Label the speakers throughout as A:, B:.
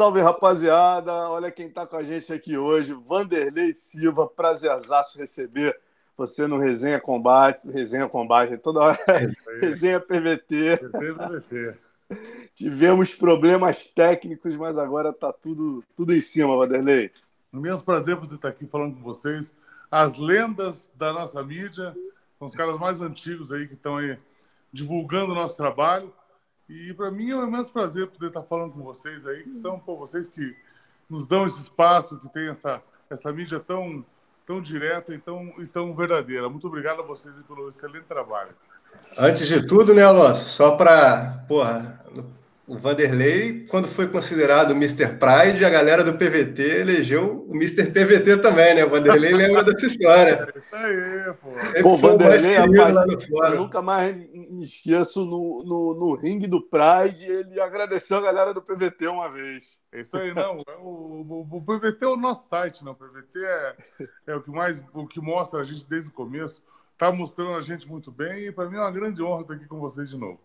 A: salve, rapaziada! Olha quem está com a gente aqui hoje, Vanderlei Silva. Prazerzaço receber você no Resenha Combate, Resenha Combate, toda hora Resenha PVT. PVT. Tivemos problemas técnicos, mas agora está tudo, tudo em cima, Vanderlei.
B: Imenso prazer por estar aqui falando com vocês. As lendas da nossa mídia, são os caras mais antigos aí que estão aí divulgando o nosso trabalho. E para mim é um imenso prazer poder estar falando com vocês aí, que são pô, vocês que nos dão esse espaço, que tem essa, essa mídia tão, tão direta e tão, e tão verdadeira. Muito obrigado a vocês pelo excelente trabalho.
C: Antes de tudo, né, Alonso? Só para, o Vanderlei, quando foi considerado Mr. Pride, a galera do PVT elegeu o Mr. PVT também, né? O Vanderlei lembra dessa história.
B: É isso aí,
A: pô. Pô, Vanderlei, rapaz, eu nunca mais me esqueço no, no, no ringue do Pride, ele agradeceu a galera do PVT uma vez.
B: É isso aí, não. É o, o, o, PVT é o nosso site, não. O PVT é, é o que mais, o que mostra a gente desde o começo. Tá mostrando a gente muito bem e para mim é uma grande honra estar aqui com vocês de novo.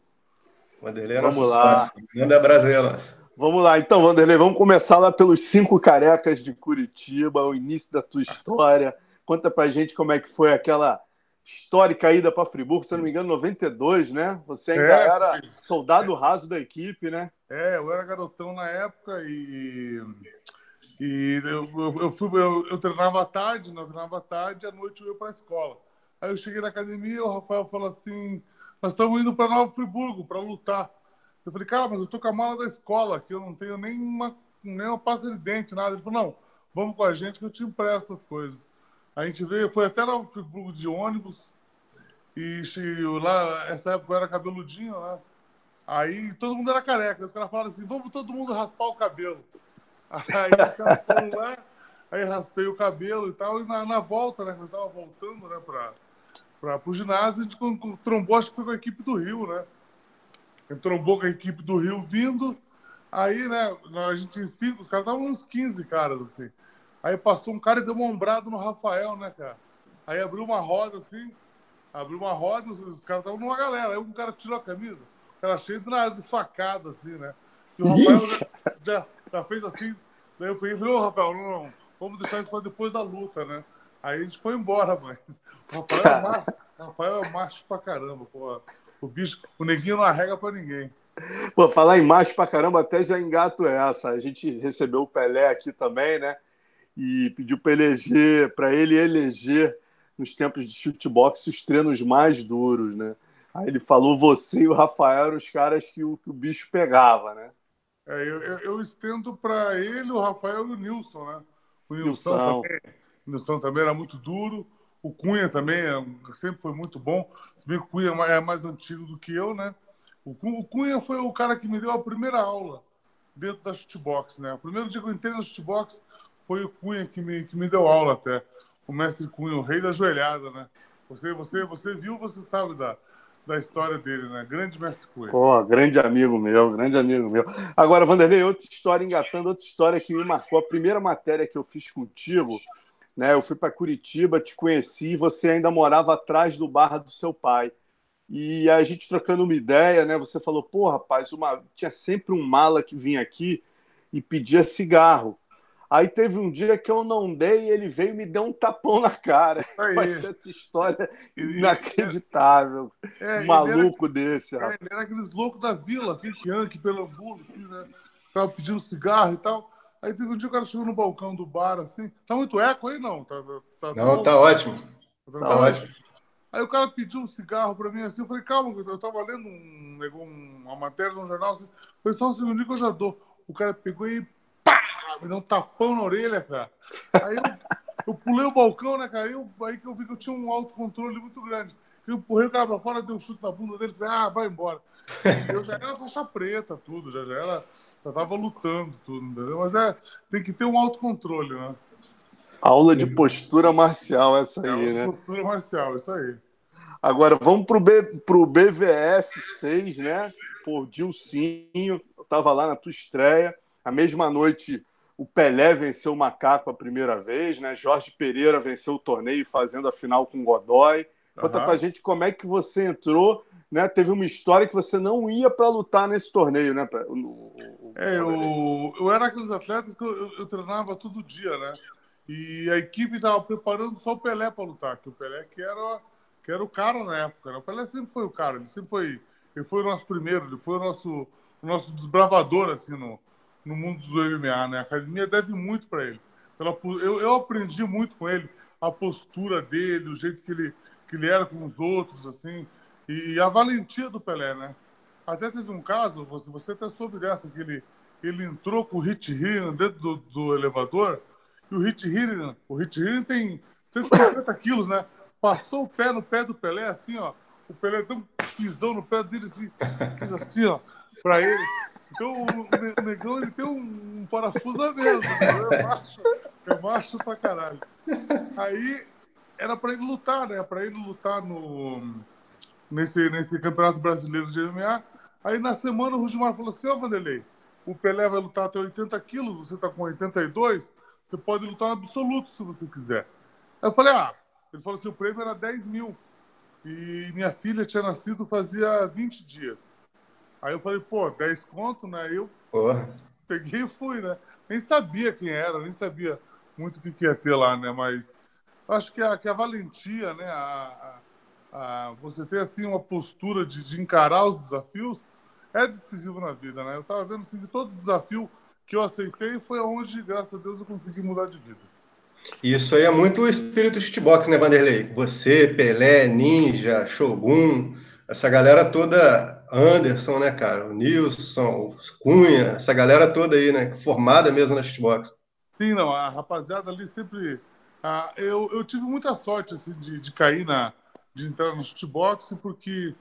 A: Vanderlei é Vamos lá.
C: Manda Brasileira.
A: Vamos lá, então, Vanderlei, vamos começar lá pelos cinco carecas de Curitiba, o início da tua história. Conta pra gente como é que foi aquela histórica ida para Friburgo, se eu não me engano, 92, né? Você ainda é, era soldado é. raso da equipe, né?
B: É, eu era garotão na época e, e eu, eu, eu, fui, eu, eu treinava à tarde, eu treinava à tarde e à noite eu ia para a escola. Aí eu cheguei na academia e o Rafael falou assim: nós estamos indo para Nova Friburgo para lutar. Eu falei, cara, mas eu tô com a mala da escola, que eu não tenho nem uma, pasta de dente, nada. Ele falou, não, vamos com a gente que eu te empresto as coisas. A gente veio, foi até Nova Friburgo de ônibus, e lá, essa época eu era cabeludinho, né? Aí todo mundo era careca. Os caras falaram assim, vamos todo mundo raspar o cabelo. Aí os caras foram lá, aí raspei o cabelo e tal, e na, na volta, né? Nós estávamos voltando, né, pra para o ginásio, a gente trombou, acho que foi com a equipe do Rio, né? A gente trombou com a equipe do Rio vindo, aí, né, a gente em cinco, os caras estavam uns 15 caras, assim. Aí passou um cara e deu uma ombrada no Rafael, né, cara? Aí abriu uma roda, assim, abriu uma roda, os, os caras estavam numa galera. Aí um cara tirou a camisa, o cara cheio de, de facada, assim, né? E o Rafael já, já, já, fez assim. Daí eu peguei e falei, ô, Rafael, não, não, vamos deixar isso para depois da luta, né? Aí a gente foi embora, mas o Rafael, é, Rafael é macho pra caramba. O bicho, o neguinho não arrega pra ninguém.
A: Pô, falar em macho pra caramba, até já engato essa. A gente recebeu o Pelé aqui também, né? E pediu para eleger, para ele eleger nos tempos de chutebox os treinos mais duros, né? Aí ele falou você e o Rafael eram os caras que o, que o bicho pegava, né?
B: É, eu, eu, eu estendo para ele, o Rafael e o Nilson, né? O Nilson, Nilson. também Nilson também era muito duro. O Cunha também é sempre foi muito bom. Se bem que o Cunha é mais antigo do que eu, né? O Cunha foi o cara que me deu a primeira aula dentro da shootbox, né? O primeiro dia que eu entrei na shootbox foi o Cunha que me, que me deu aula até. O mestre Cunha, o rei da joelhada, né? Você, você, você viu, você sabe da, da história dele, né? Grande mestre Cunha.
A: Pô, grande amigo meu, grande amigo meu. Agora, Vanderlei, outra história engatando, outra história que me marcou. A primeira matéria que eu fiz contigo né? Eu fui para Curitiba, te conheci, você ainda morava atrás do bar do seu pai. E a gente trocando uma ideia, né? Você falou, pô, rapaz, uma... tinha sempre um mala que vinha aqui e pedia cigarro. Aí teve um dia que eu não dei e ele veio e me deu um tapão na cara. Mas essa história inacreditável. É, um maluco
B: era,
A: desse,
B: é, rapaz. Ele era aqueles loucos da vila, assim, que anda aqui pelo Hamburgo, assim, né? Tava pedindo cigarro e tal. Aí teve um dia o cara chegou no balcão do bar, assim. Tá muito eco aí, não? Tá,
C: tá, tá não, tá, ótimo. Tá, tá ótimo.
B: Aí o cara pediu um cigarro pra mim, assim. Eu falei, calma, eu tava lendo um, uma matéria no jornal, assim. Falei, só um segundinho que eu já dou. O cara pegou e pá! Me deu um tapão na orelha, cara. Aí eu, eu pulei o balcão, né, cara? Aí, eu, aí que eu vi que eu tinha um autocontrole muito grande. Eu empurrei o cara pra fora, dei um chute na bunda dele, falei, ah, vai embora. Eu já era faixa preta, tudo, já, já era, já tava lutando, tudo, entendeu? Mas é, tem que ter um autocontrole, né?
A: Aula de postura marcial, essa aí, é né?
B: Postura marcial, isso aí.
A: Agora, vamos pro, B, pro BVF 6, né? Por Dilcinho, eu tava lá na tua estreia. A mesma noite, o Pelé venceu o Macaco a primeira vez, né? Jorge Pereira venceu o torneio fazendo a final com o Godoy. Conta uhum. pra gente como é que você entrou, né? Teve uma história que você não ia para lutar nesse torneio, né?
B: É, eu, eu era aqueles atletas que eu, eu, treinava todo dia, né? E a equipe estava preparando só o Pelé para lutar, que o Pelé que era, que era o cara na época. Né? O Pelé sempre foi o cara, ele sempre foi. Ele foi o nosso primeiro, ele foi o nosso, o nosso desbravador assim, no, no mundo do MMA. Né? A academia deve muito para ele. Eu, eu aprendi muito com ele, a postura dele, o jeito que ele, que ele era com os outros, assim, e a valentia do Pelé, né? Até teve um caso, você, você até soube dessa, que ele, ele entrou com o Hit Healing dentro do, do elevador, e o Hit Healing, o Hit Healing tem 150 quilos, né? Passou o pé no pé do Pelé, assim, ó. O Pelé deu um pisão no pé dele, assim, fez assim, ó, pra ele. Então o, negão ele tem um, um parafuso a mesmo, é macho, é macho pra caralho. Aí era pra ele lutar, né? Pra ele lutar no, nesse, nesse campeonato brasileiro de MMA. Aí na semana o Rudimar falou assim: Ô Vanderlei, o Pelé vai lutar até 80 quilos, você tá com 82, você pode lutar no absoluto se você quiser. Aí eu falei: ah, ele falou assim: o prêmio era 10 mil. E minha filha tinha nascido fazia 20 dias. Aí eu falei, pô, 10 conto, né? Aí eu Porra. peguei e fui, né? Nem sabia quem era, nem sabia muito o que, que ia ter lá, né? Mas acho que a, que a valentia, né? A, a, a, você ter, assim, uma postura de, de encarar os desafios é decisivo na vida, né? Eu tava vendo, assim, que todo desafio que eu aceitei foi onde, graças a Deus, eu consegui mudar de vida.
C: Isso aí é muito o espírito de box, né, Vanderlei? Você, Pelé, Ninja, Shogun, essa galera toda, Anderson, né, cara? O Nilson, o Cunha, essa galera toda aí, né? Formada mesmo na shootbox.
B: Sim, não, a rapaziada ali sempre. Ah, eu, eu tive muita sorte assim, de, de cair na. de entrar no shootbox, porque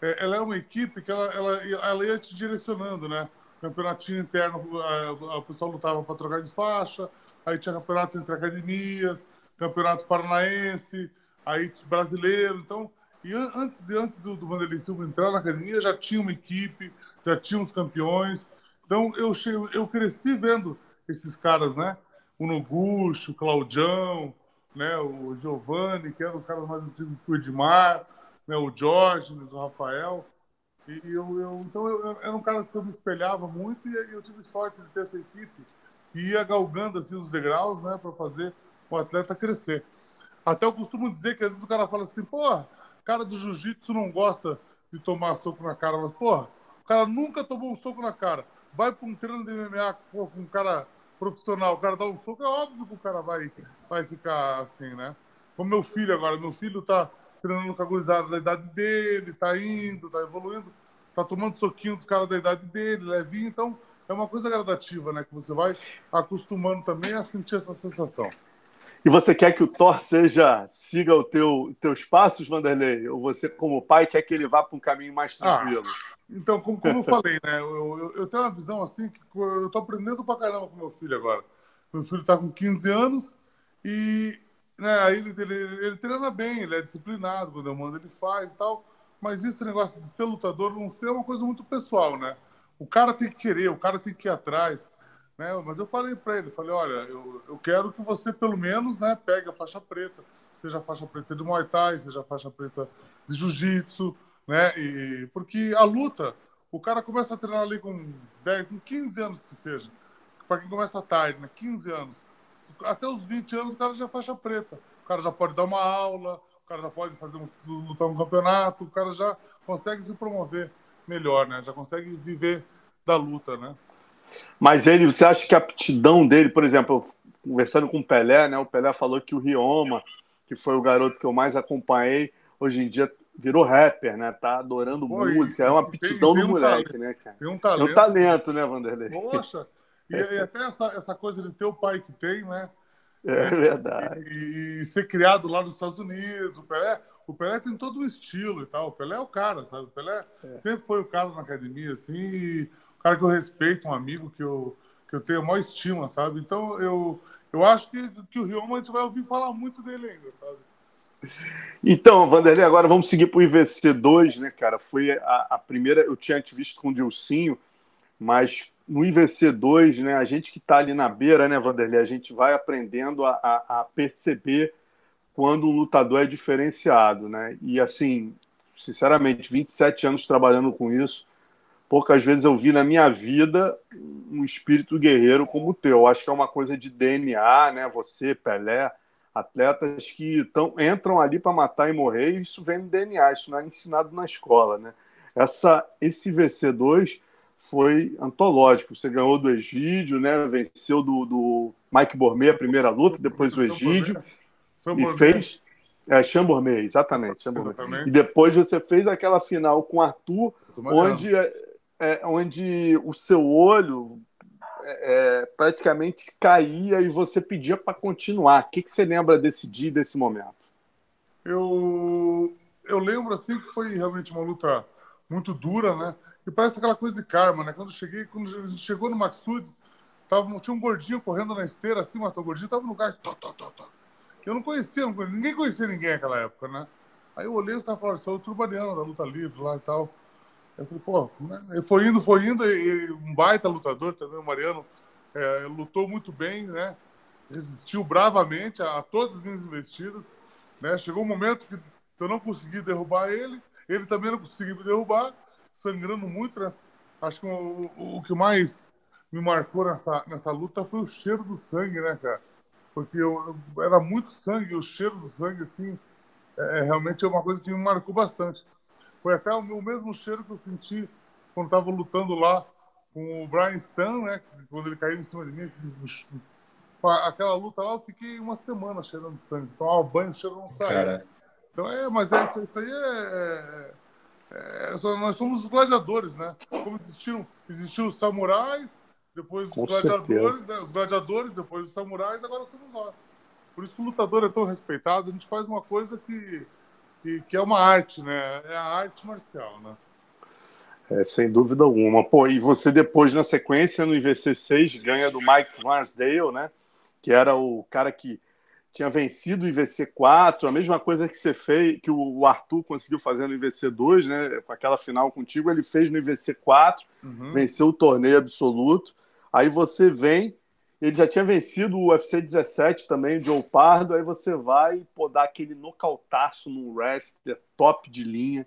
B: é, ela é uma equipe que ela, ela, ela ia te direcionando, né? Campeonatinho interno, o pessoal lutava para trocar de faixa, aí tinha campeonato entre academias, campeonato paranaense, aí brasileiro. Então, e antes, antes do, do Vanderlei Silva entrar na academia, já tinha uma equipe, já tinha uns campeões. Então, eu, eu cresci vendo esses caras, né? O Nogucho, o Claudião, né? o Giovanni, que eram os caras mais antigos que o Edmar, né? o Diógenes, o Rafael. E eu, eu, então, eu, eu, eram caras que eu me espelhava muito e eu tive sorte de ter essa equipe e ia galgando assim, os degraus né? para fazer o atleta crescer. Até eu costumo dizer que às vezes o cara fala assim, pô, cara do jiu-jitsu não gosta de tomar soco na cara, mas, porra, o cara nunca tomou um soco na cara. Vai para um treino de MMA com um cara profissional, o cara dá um soco, é óbvio que o cara vai, vai ficar assim, né? Como meu filho agora, meu filho tá treinando com a gurizada da idade dele, tá indo, tá evoluindo, tá tomando soquinho dos caras da idade dele, levinho, então é uma coisa gradativa, né? Que você vai acostumando também a sentir essa sensação.
A: E você quer que o Thor seja siga o teu teus passos, Vanderlei? Ou você, como pai, quer que ele vá para um caminho mais ah, tranquilo? Ah,
B: então, como, como eu falei, né? Eu, eu, eu, tenho uma visão assim que eu tô aprendendo pra caramba com meu filho agora. Meu filho está com 15 anos e né, ele, ele, ele treina bem, ele é disciplinado, quando eu mando ele faz e tal. Mas esse negócio de ser lutador não ser uma coisa muito pessoal, né? O cara tem que querer, o cara tem que ir atrás. Né? Mas eu falei para ele, falei, olha, eu, eu quero que você pelo menos né, pegue a faixa preta, seja faixa preta de Muay Thai, seja faixa preta de Jiu-Jitsu, né? E, porque a luta, o cara começa a treinar ali com, 10, com 15 anos que seja, para quem começa tarde, né? 15 anos. Até os 20 anos o cara já é faixa preta. O cara já pode dar uma aula, o cara já pode fazer um, lutar um campeonato, o cara já consegue se promover melhor, né? Já consegue viver da luta, né?
A: Mas ele, você acha que a aptidão dele, por exemplo, conversando com o Pelé, né? O Pelé falou que o Rioma, que foi o garoto que eu mais acompanhei, hoje em dia virou rapper, né? Tá adorando Pô, música, é uma aptidão tem, tem do um moleque, talento, né, cara?
B: Tem um talento.
A: Tem um talento, né, Vanderlei?
B: Poxa, e, e, até essa, essa coisa de ter o pai que tem, né?
A: É verdade.
B: E, e, ser criado lá nos Estados Unidos, o Pelé, o Pelé tem todo um estilo e tal. O Pelé é o cara, sabe? O Pelé é. sempre foi o cara na academia, assim, e cara que eu respeito, um amigo que eu, que eu tenho a maior estima, sabe? Então eu, eu acho que, que o Rioma a gente vai ouvir falar muito dele ainda, sabe?
A: Então, Vanderlei, agora vamos seguir para o IVC2, né, cara? Foi a, a, primeira, eu tinha te visto com o Dilcinho, mas no IVC2, né, a gente que está ali na beira, né, Vanderlei, a gente vai aprendendo a, a, a, perceber quando um lutador é diferenciado, né? E assim, sinceramente, 27 anos trabalhando com isso, poucas vezes eu vi na minha vida um espírito guerreiro como o teu. Acho que é uma coisa de DNA, né? Você, Pelé, atletas que tão, entram ali para matar e morrer, e isso vem no DNA, isso não é ensinado na escola, né? Essa, esse VC2 foi antológico. Você ganhou do Egídio, né? Venceu do, do Mike Bormé a primeira luta, depois o Egídio. E fez. É, Chambormé, exatamente, Chambormé. exatamente. E depois você fez aquela final com o Arthur, onde, é, é, onde o seu olho é, é praticamente caía e você pedia para continuar. O que, que você lembra desse dia, desse momento?
B: Eu, eu lembro assim que foi realmente uma luta muito dura, né? E parece aquela coisa de karma, né? Quando cheguei, quando chegou no Maxud, tava, tinha um gordinho correndo na esteira, assim, mas o gordinho tava no gás. Tó, tó, tó, tó. Eu não conhecia, não conhecia, ninguém conhecia ninguém naquela época, né? Aí eu olhei e os caras falaram, você é o Turbaniano da luta livre lá e tal. Eu falei, pô, né? Foi indo, foi indo, e, um baita lutador também, o Mariano, é, lutou muito bem, né? Resistiu bravamente a, a, todas as minhas investidas, né? Chegou um momento que eu não consegui derrubar ele, ele também não conseguiu me derrubar, sangrando muito. Né? Acho que o, o, o, que mais me marcou nessa, nessa luta foi o cheiro do sangue, né, cara? Porque eu, eu era muito sangue, o cheiro do sangue, assim, é, é realmente é uma coisa que me marcou bastante. Foi até o, o mesmo cheiro que eu senti quando estava lutando lá com o Brian Stan, né? Quando ele caiu em cima de mim, assim, aquela luta lá, eu fiquei uma semana cheirando sangue. Tomava banho, o cheiro não saía. Então é, mas é, isso, isso aí é, é é, nós somos os gladiadores, né? Como existiram, existiram os samurais, depois os Com gladiadores, né? os gladiadores, depois os samurais, agora somos nós. Por isso que o lutador é tão respeitado, a gente faz uma coisa que, que, que é uma arte, né? É a arte marcial, né?
A: É, sem dúvida alguma. Pô, e você depois, na sequência, no IVC 6, ganha do Mike Varsdale, né? Que era o cara que tinha vencido o IVC 4, a mesma coisa que você fez, que o Arthur conseguiu fazer no IVC 2, né? Com aquela final contigo, ele fez no IVC 4, uhum. venceu o torneio absoluto. Aí você vem, ele já tinha vencido o UFC 17 também, o Joe Pardo, aí você vai pô, dar aquele nocautaço no wrestler top de linha,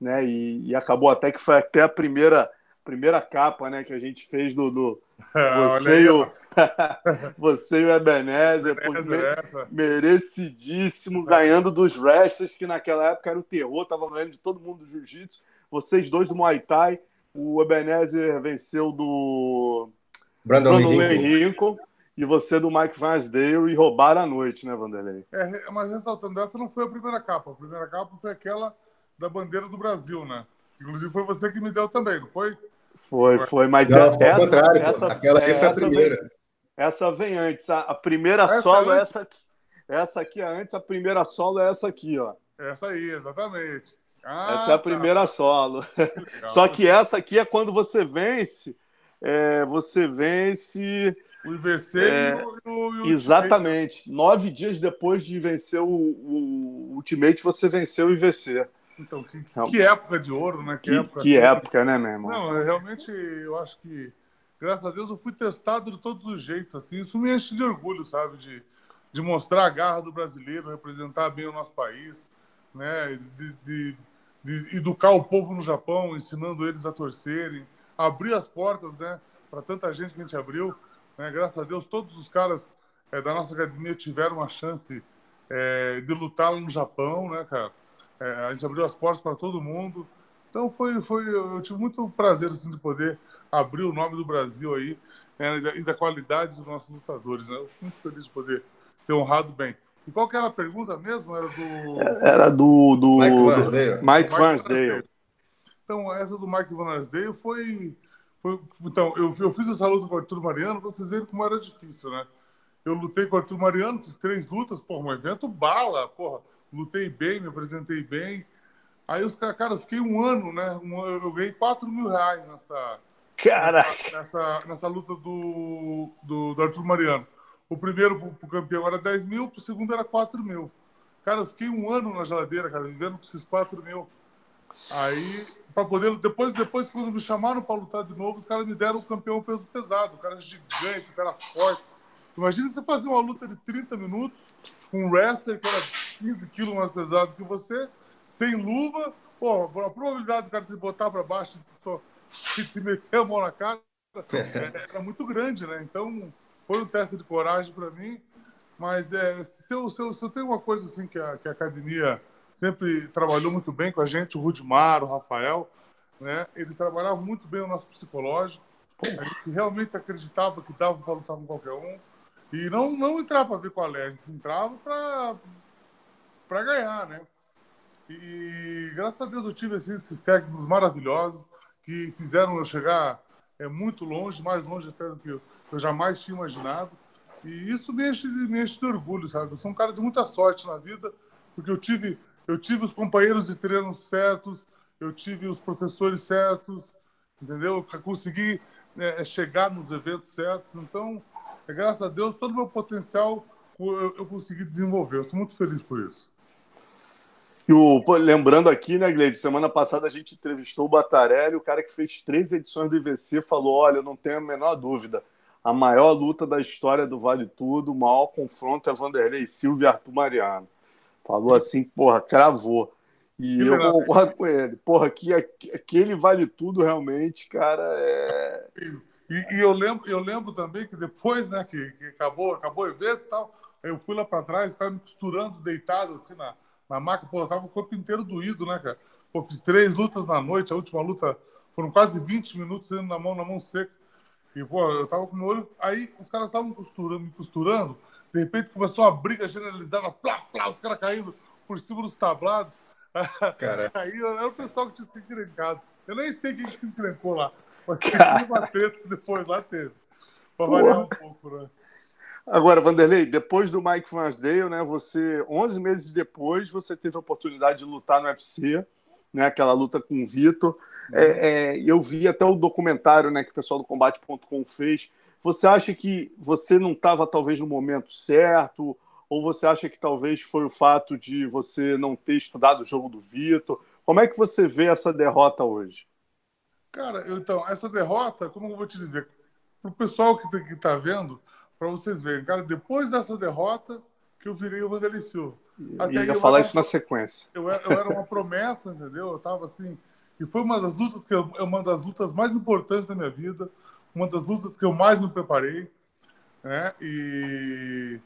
A: né? E, e, acabou até que foi até a primeira primeira capa, né, que a gente fez do, do você e o Você e o Ebenezer, Ebenezer merecidíssimo, ganhando dos wrestlers, que naquela época era o terror, tava ganhando de todo mundo do jiu-jitsu. Vocês dois do Muay Thai. O Ebenezer venceu do Brandon, Brandon Lincoln. E você do Mike Vansdale e roubaram a noite, né, Vanderlei?
B: É, mas ressaltando, essa não foi a primeira capa. A primeira capa foi aquela da bandeira do Brasil, né? Inclusive foi você que me deu também, não foi?
A: Foi, foi, mas não, é, essa, essa, aquela aí foi a primeira. Vem, essa vem antes. A, a primeira essa solo é essa aqui. Essa aqui é antes, a primeira solo é essa aqui, ó.
B: Essa aí, exatamente.
A: Ah, essa é a primeira tá. solo. Só que essa aqui é quando você vence. É, você vence.
B: O IVC é, e, o,
A: e o Exatamente. Ultimate. Nove dias depois de vencer o, o Ultimate, você venceu o IVC.
B: Então, que, que época de ouro, né?
A: Que, que época, que assim. época né, meu irmão?
B: Não, realmente eu acho que graças a Deus, eu fui testado de todos os jeitos. Assim, isso me enche de orgulho, sabe? De, de mostrar a garra do brasileiro, representar bem o nosso país, né? De, de, de educar o povo no Japão, ensinando eles a torcerem, abrir as portas, né? Para tanta gente que a gente abriu. Né? Graças a Deus, todos os caras é, da nossa academia tiveram a chance é, de lutar no Japão, né, cara? É, a gente abriu as portas para todo mundo. Então foi, foi, eu tive muito prazer assim, de poder abrir o nome do Brasil aí né, e da qualidade dos nossos lutadores. Né? Eu fico muito feliz de poder ter honrado bem. E qual que era a pergunta mesmo? Era do.
A: Era do. do Mike Vansdale. Mike Vansdale.
B: Então, essa do Mike Vansdale foi. foi então, eu, eu fiz essa luta com o Arthur Mariano para vocês verem como era difícil, né? Eu lutei com o Arthur Mariano, fiz três lutas, porra, um evento bala, porra. Lutei bem, me apresentei bem. Aí os caras, cara, eu fiquei um ano, né? Um, eu ganhei 4 mil reais nessa,
A: Caraca!
B: Nessa, nessa luta do, do, do Arthur Mariano. O primeiro pro, pro campeão era 10 mil, pro segundo era 4 mil. Cara, eu fiquei um ano na geladeira, cara, vivendo com esses 4 mil. Aí, para poder. Depois, depois, quando me chamaram para lutar de novo, os caras me deram o campeão peso pesado. O cara é gigante, o cara forte. Imagina você fazer uma luta de 30 minutos com um wrestler que era 15 quilos mais pesado que você, sem luva. Pô, a probabilidade do cara te botar para baixo e só te meter a mão na cara, é, era muito grande, né? Então, foi um teste de coragem para mim. Mas é, se, eu, se, eu, se eu tenho uma coisa assim que a, que a academia sempre trabalhou muito bem com a gente, o Rudimar, o Rafael, né? Eles trabalhavam muito bem o nosso psicológico. A gente realmente acreditava que dava para lutar com qualquer um. E não, não entrava para ver qual é, a gente entrava para ganhar, né? E graças a Deus eu tive assim, esses técnicos maravilhosos que fizeram eu chegar é, muito longe, mais longe até do que eu, eu jamais tinha imaginado. E isso me enche, me enche de orgulho, sabe? Eu sou um cara de muita sorte na vida, porque eu tive, eu tive os companheiros de treino certos, eu tive os professores certos, entendeu? Eu consegui é, chegar nos eventos certos. Então, é, graças a Deus, todo o meu potencial eu, eu consegui desenvolver. Estou muito feliz por isso.
A: E o, lembrando aqui, né, Gleide, semana passada a gente entrevistou o Batarelli, o cara que fez três edições do IVC, falou: olha, não tenho a menor dúvida, a maior luta da história do Vale Tudo, o maior confronto é Vanderlei Silva e Arthur Mariano. Falou assim, porra, cravou. E eu concordo com ele. Porra, que, aquele Vale Tudo realmente, cara, é.
B: E, e, eu, lembro, eu lembro também que depois, né, que, que acabou, acabou o evento e tal, eu fui lá para trás, ficava me costurando, deitado assim na na maca, pô, eu tava o corpo inteiro doído, né, cara? Pô, fiz três lutas na noite, a última luta foram quase 20 minutos indo na mão, na mão seca. E, pô, eu tava com o olho. Aí os caras estavam costurando, me costurando, de repente começou uma briga generalizada, plá, plá, os caras caindo por cima dos tablados. Cara. Aí era o pessoal que tinha se encrencado. Eu nem sei quem que se encrencou lá, mas teve uma treta depois lá teve. Pra variar um pouco, né?
A: Agora, Vanderlei, depois do Mike Vansdale, né, você, 11 meses depois, você teve a oportunidade de lutar no UFC, né, aquela luta com o Vitor. É, é, eu vi até o documentário né, que o pessoal do Combate.com fez. Você acha que você não estava, talvez, no momento certo? Ou você acha que talvez foi o fato de você não ter estudado o jogo do Vitor? Como é que você vê essa derrota hoje?
B: Cara, eu, então, essa derrota, como eu vou te dizer, para o pessoal que está vendo, para vocês verem. Cara, depois dessa derrota que eu virei o Vanderlei Silva.
A: Até ia falar isso na sequência.
B: Eu, eu era uma promessa, entendeu? Eu tava assim. E foi uma das lutas que eu, é uma das lutas mais importantes da minha vida, uma das lutas que eu mais me preparei, né? E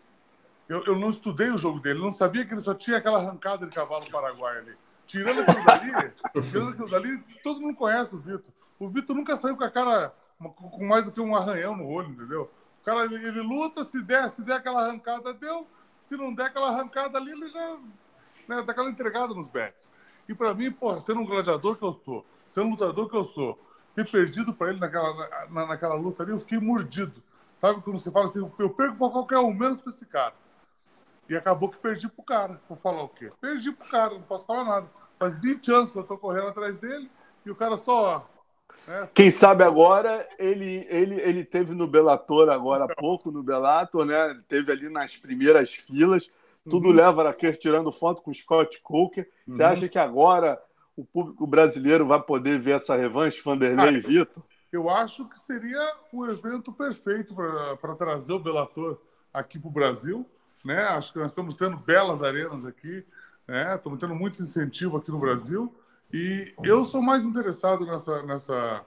B: eu, eu não estudei o jogo dele, não sabia que ele só tinha aquela arrancada de cavalo paraguaio ali. Tirando aquilo dali, tirando aquilo dali, todo mundo conhece o Vitor. O Vitor nunca saiu com a cara com mais do que um arranhão no olho, entendeu? O cara, ele, ele, luta, se der, se der aquela arrancada, deu. Se não der aquela arrancada ali, ele já né, dá aquela entregada nos bets. E para mim, porra, sendo um gladiador que eu sou, sendo um lutador que eu sou, ter perdido para ele naquela, na, naquela luta ali, eu fiquei mordido. Sabe quando você fala assim, eu perco para qualquer um, menos para esse cara. E acabou que perdi pro cara. Vou falar o quê? Perdi pro cara, não posso falar nada. Faz 20 anos que eu tô correndo atrás dele e o cara só
A: é, Quem sabe agora, ele, ele, ele teve no Bellator agora há pouco, no Bellator, né? teve ali nas primeiras filas. Tudo uhum. leva a Kerr tirando foto com o Scott Coker. Uhum. Você acha que agora o público brasileiro vai poder ver essa revanche, Vanderlei ah, e Vitor?
B: Eu acho que seria o evento perfeito para trazer o Bellator aqui para o Brasil. Né? Acho que nós estamos tendo belas arenas aqui, né? estamos tendo muito incentivo aqui no Brasil. E eu sou mais interessado nessa, nessa,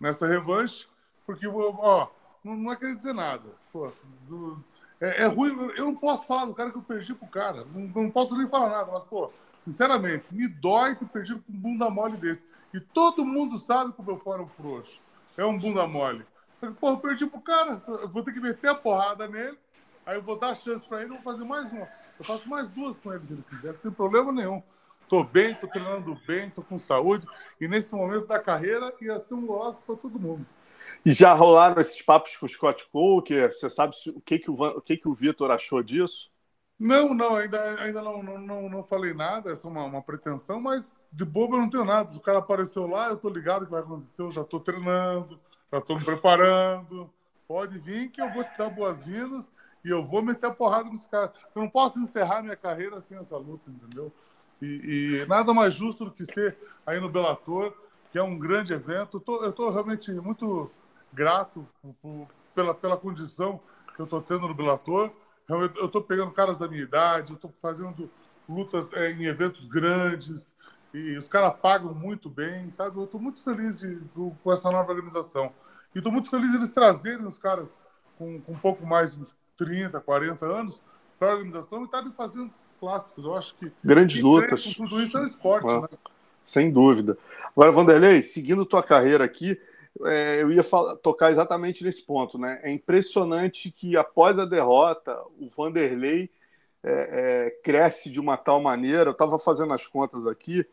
B: nessa revanche, porque, ó, não, não é querer dizer nada. Pô, do, é, é, ruim, eu não posso falar do cara que eu perdi pro cara. Não, não posso nem falar nada, mas, pô, sinceramente, me dói ter perdido com um bunda mole desse. E todo mundo sabe que o meu fora é um frouxo. É um bunda mole. Pô, eu perdi pro cara, eu vou ter que meter a porrada nele, aí eu vou dar chance para ele e vou fazer mais uma. Eu faço mais duas com ele se ele quiser, sem problema nenhum. Estou bem, estou treinando bem, estou com saúde. E nesse momento da carreira ia ser um golaço para todo mundo.
A: E já rolaram esses papos com o Scott Cole? Você sabe o que, que o, o, que que o Vitor achou disso?
B: Não, não, ainda, ainda não, não, não, falei nada, essa é uma, uma pretensão, mas de bobo eu não tenho nada. Se o cara apareceu lá, eu estou ligado que vai acontecer, eu já estou treinando, já estou me preparando. Pode vir que eu vou te dar boas-vindas e eu vou meter a porrada nesse cara. Eu não posso encerrar minha carreira sem essa luta, entendeu? E, e, nada mais justo do que ser aí no Bellator, que é um grande evento. eu estou realmente muito grato por, pela, pela condição que eu estou tendo no Bellator. Eu estou pegando caras da minha idade, eu estou fazendo lutas é, em eventos grandes. E os caras pagam muito bem, sabe? Eu estou muito feliz de, com essa nova organização. E estou muito feliz eles trazerem os caras com, com um pouco mais, uns 30, 40 anos, para a organização e estarem fazendo esses clássicos. Eu acho que.
A: Grandes lutas.
B: Tudo isso é um esporte, né?
A: Sem dúvida. Agora, Vanderlei, seguindo tua carreira aqui, é, eu ia falar, tocar exatamente nesse ponto. Né? É impressionante que após a derrota, o Vanderlei é, é, cresce de uma tal maneira. Eu estava fazendo as contas aqui.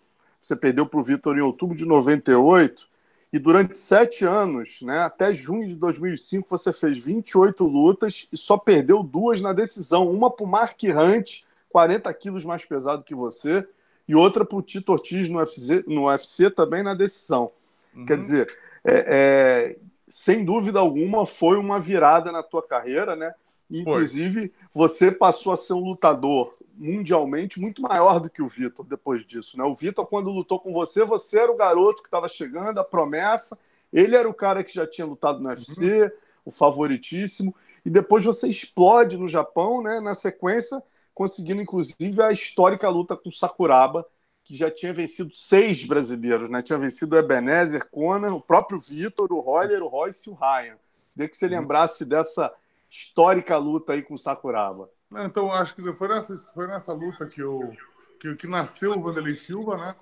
A: Você perdeu para o Vitor em outubro de 98. E durante sete anos, né, até junho de 2005, você fez 28 lutas e só perdeu duas na decisão. Uma para o Mark Hunt, 40 quilos mais pesado que você, e outra para o Tito Ortiz no UFC, no UFC também na decisão. Uhum. Quer dizer, é, é, sem dúvida alguma, foi uma virada na tua carreira, né? Inclusive, foi. você passou a ser um lutador mundialmente muito maior do que o Vitor depois disso, né? O Vitor, quando lutou com você, você era o garoto que estava chegando, a promessa. Ele era o cara que já tinha lutado no UFC, uhum. o favoritíssimo. E depois você explode no Japão, né? Na sequência, conseguindo inclusive a histórica luta com o Sakuraba, que já tinha vencido seis brasileiros, né? Tinha vencido o Ebenezer, Conan, o próprio Vitor, o Roller, o Royce e o Ryan. Queria que você uhum. lembrasse dessa histórica luta aí com o Sakuraba.
B: Então, acho que foi nessa, foi nessa luta que, eu, que, que nasceu o Vanderlei Silva, né?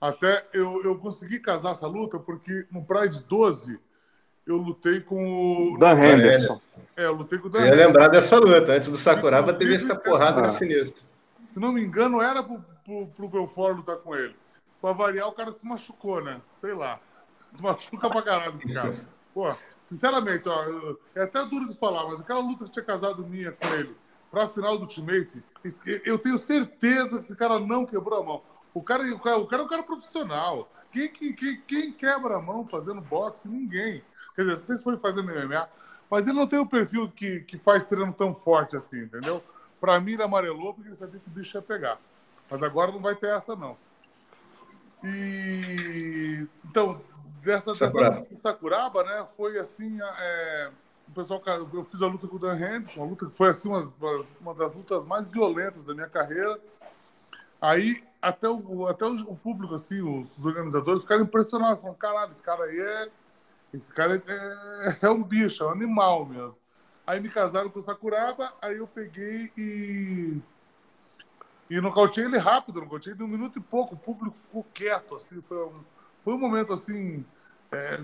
B: Até eu, eu consegui casar essa luta porque no Pride 12 eu lutei com o.
A: Dan Henderson.
B: É, eu lutei com o Dan
C: Eu ia lembrar dessa luta. Antes do Sakuraba teve essa porrada ah. sinistro.
B: Se não me engano, era pro, pro, pro Belfort lutar com ele. Pra variar, o cara se machucou, né? Sei lá. Se machuca pra caralho esse cara. Pô, sinceramente, ó, é até duro de falar, mas aquela luta que tinha casado minha com ele pra final do Ultimate, eu tenho certeza que esse cara não quebrou a mão. O cara, o cara, o cara é um cara profissional. Quem, quem, quem quebra a mão fazendo boxe? Ninguém. Quer dizer, vocês foram fazendo MMA, mas ele não tem o perfil que, que faz treino tão forte assim, entendeu? Para mim, ele amarelou porque ele sabia que o bicho ia pegar. Mas agora não vai ter essa, não. E então, dessa, Sakuraba. dessa Sakuraba, né? Foi assim. É, o pessoal, eu fiz a luta com o Dan Henderson, uma luta que foi assim, uma, uma das lutas mais violentas da minha carreira. Aí até o, até o público, assim, os, os organizadores ficaram impressionados, falaram, caralho, esse cara aí é. Esse cara é, é, é um bicho, é um animal mesmo. Aí me casaram com o Sakuraba, aí eu peguei e. E nocauteei ele rápido, nocauteei ele um minuto e pouco. O público ficou quieto, assim. Foi um, foi um momento, assim, é,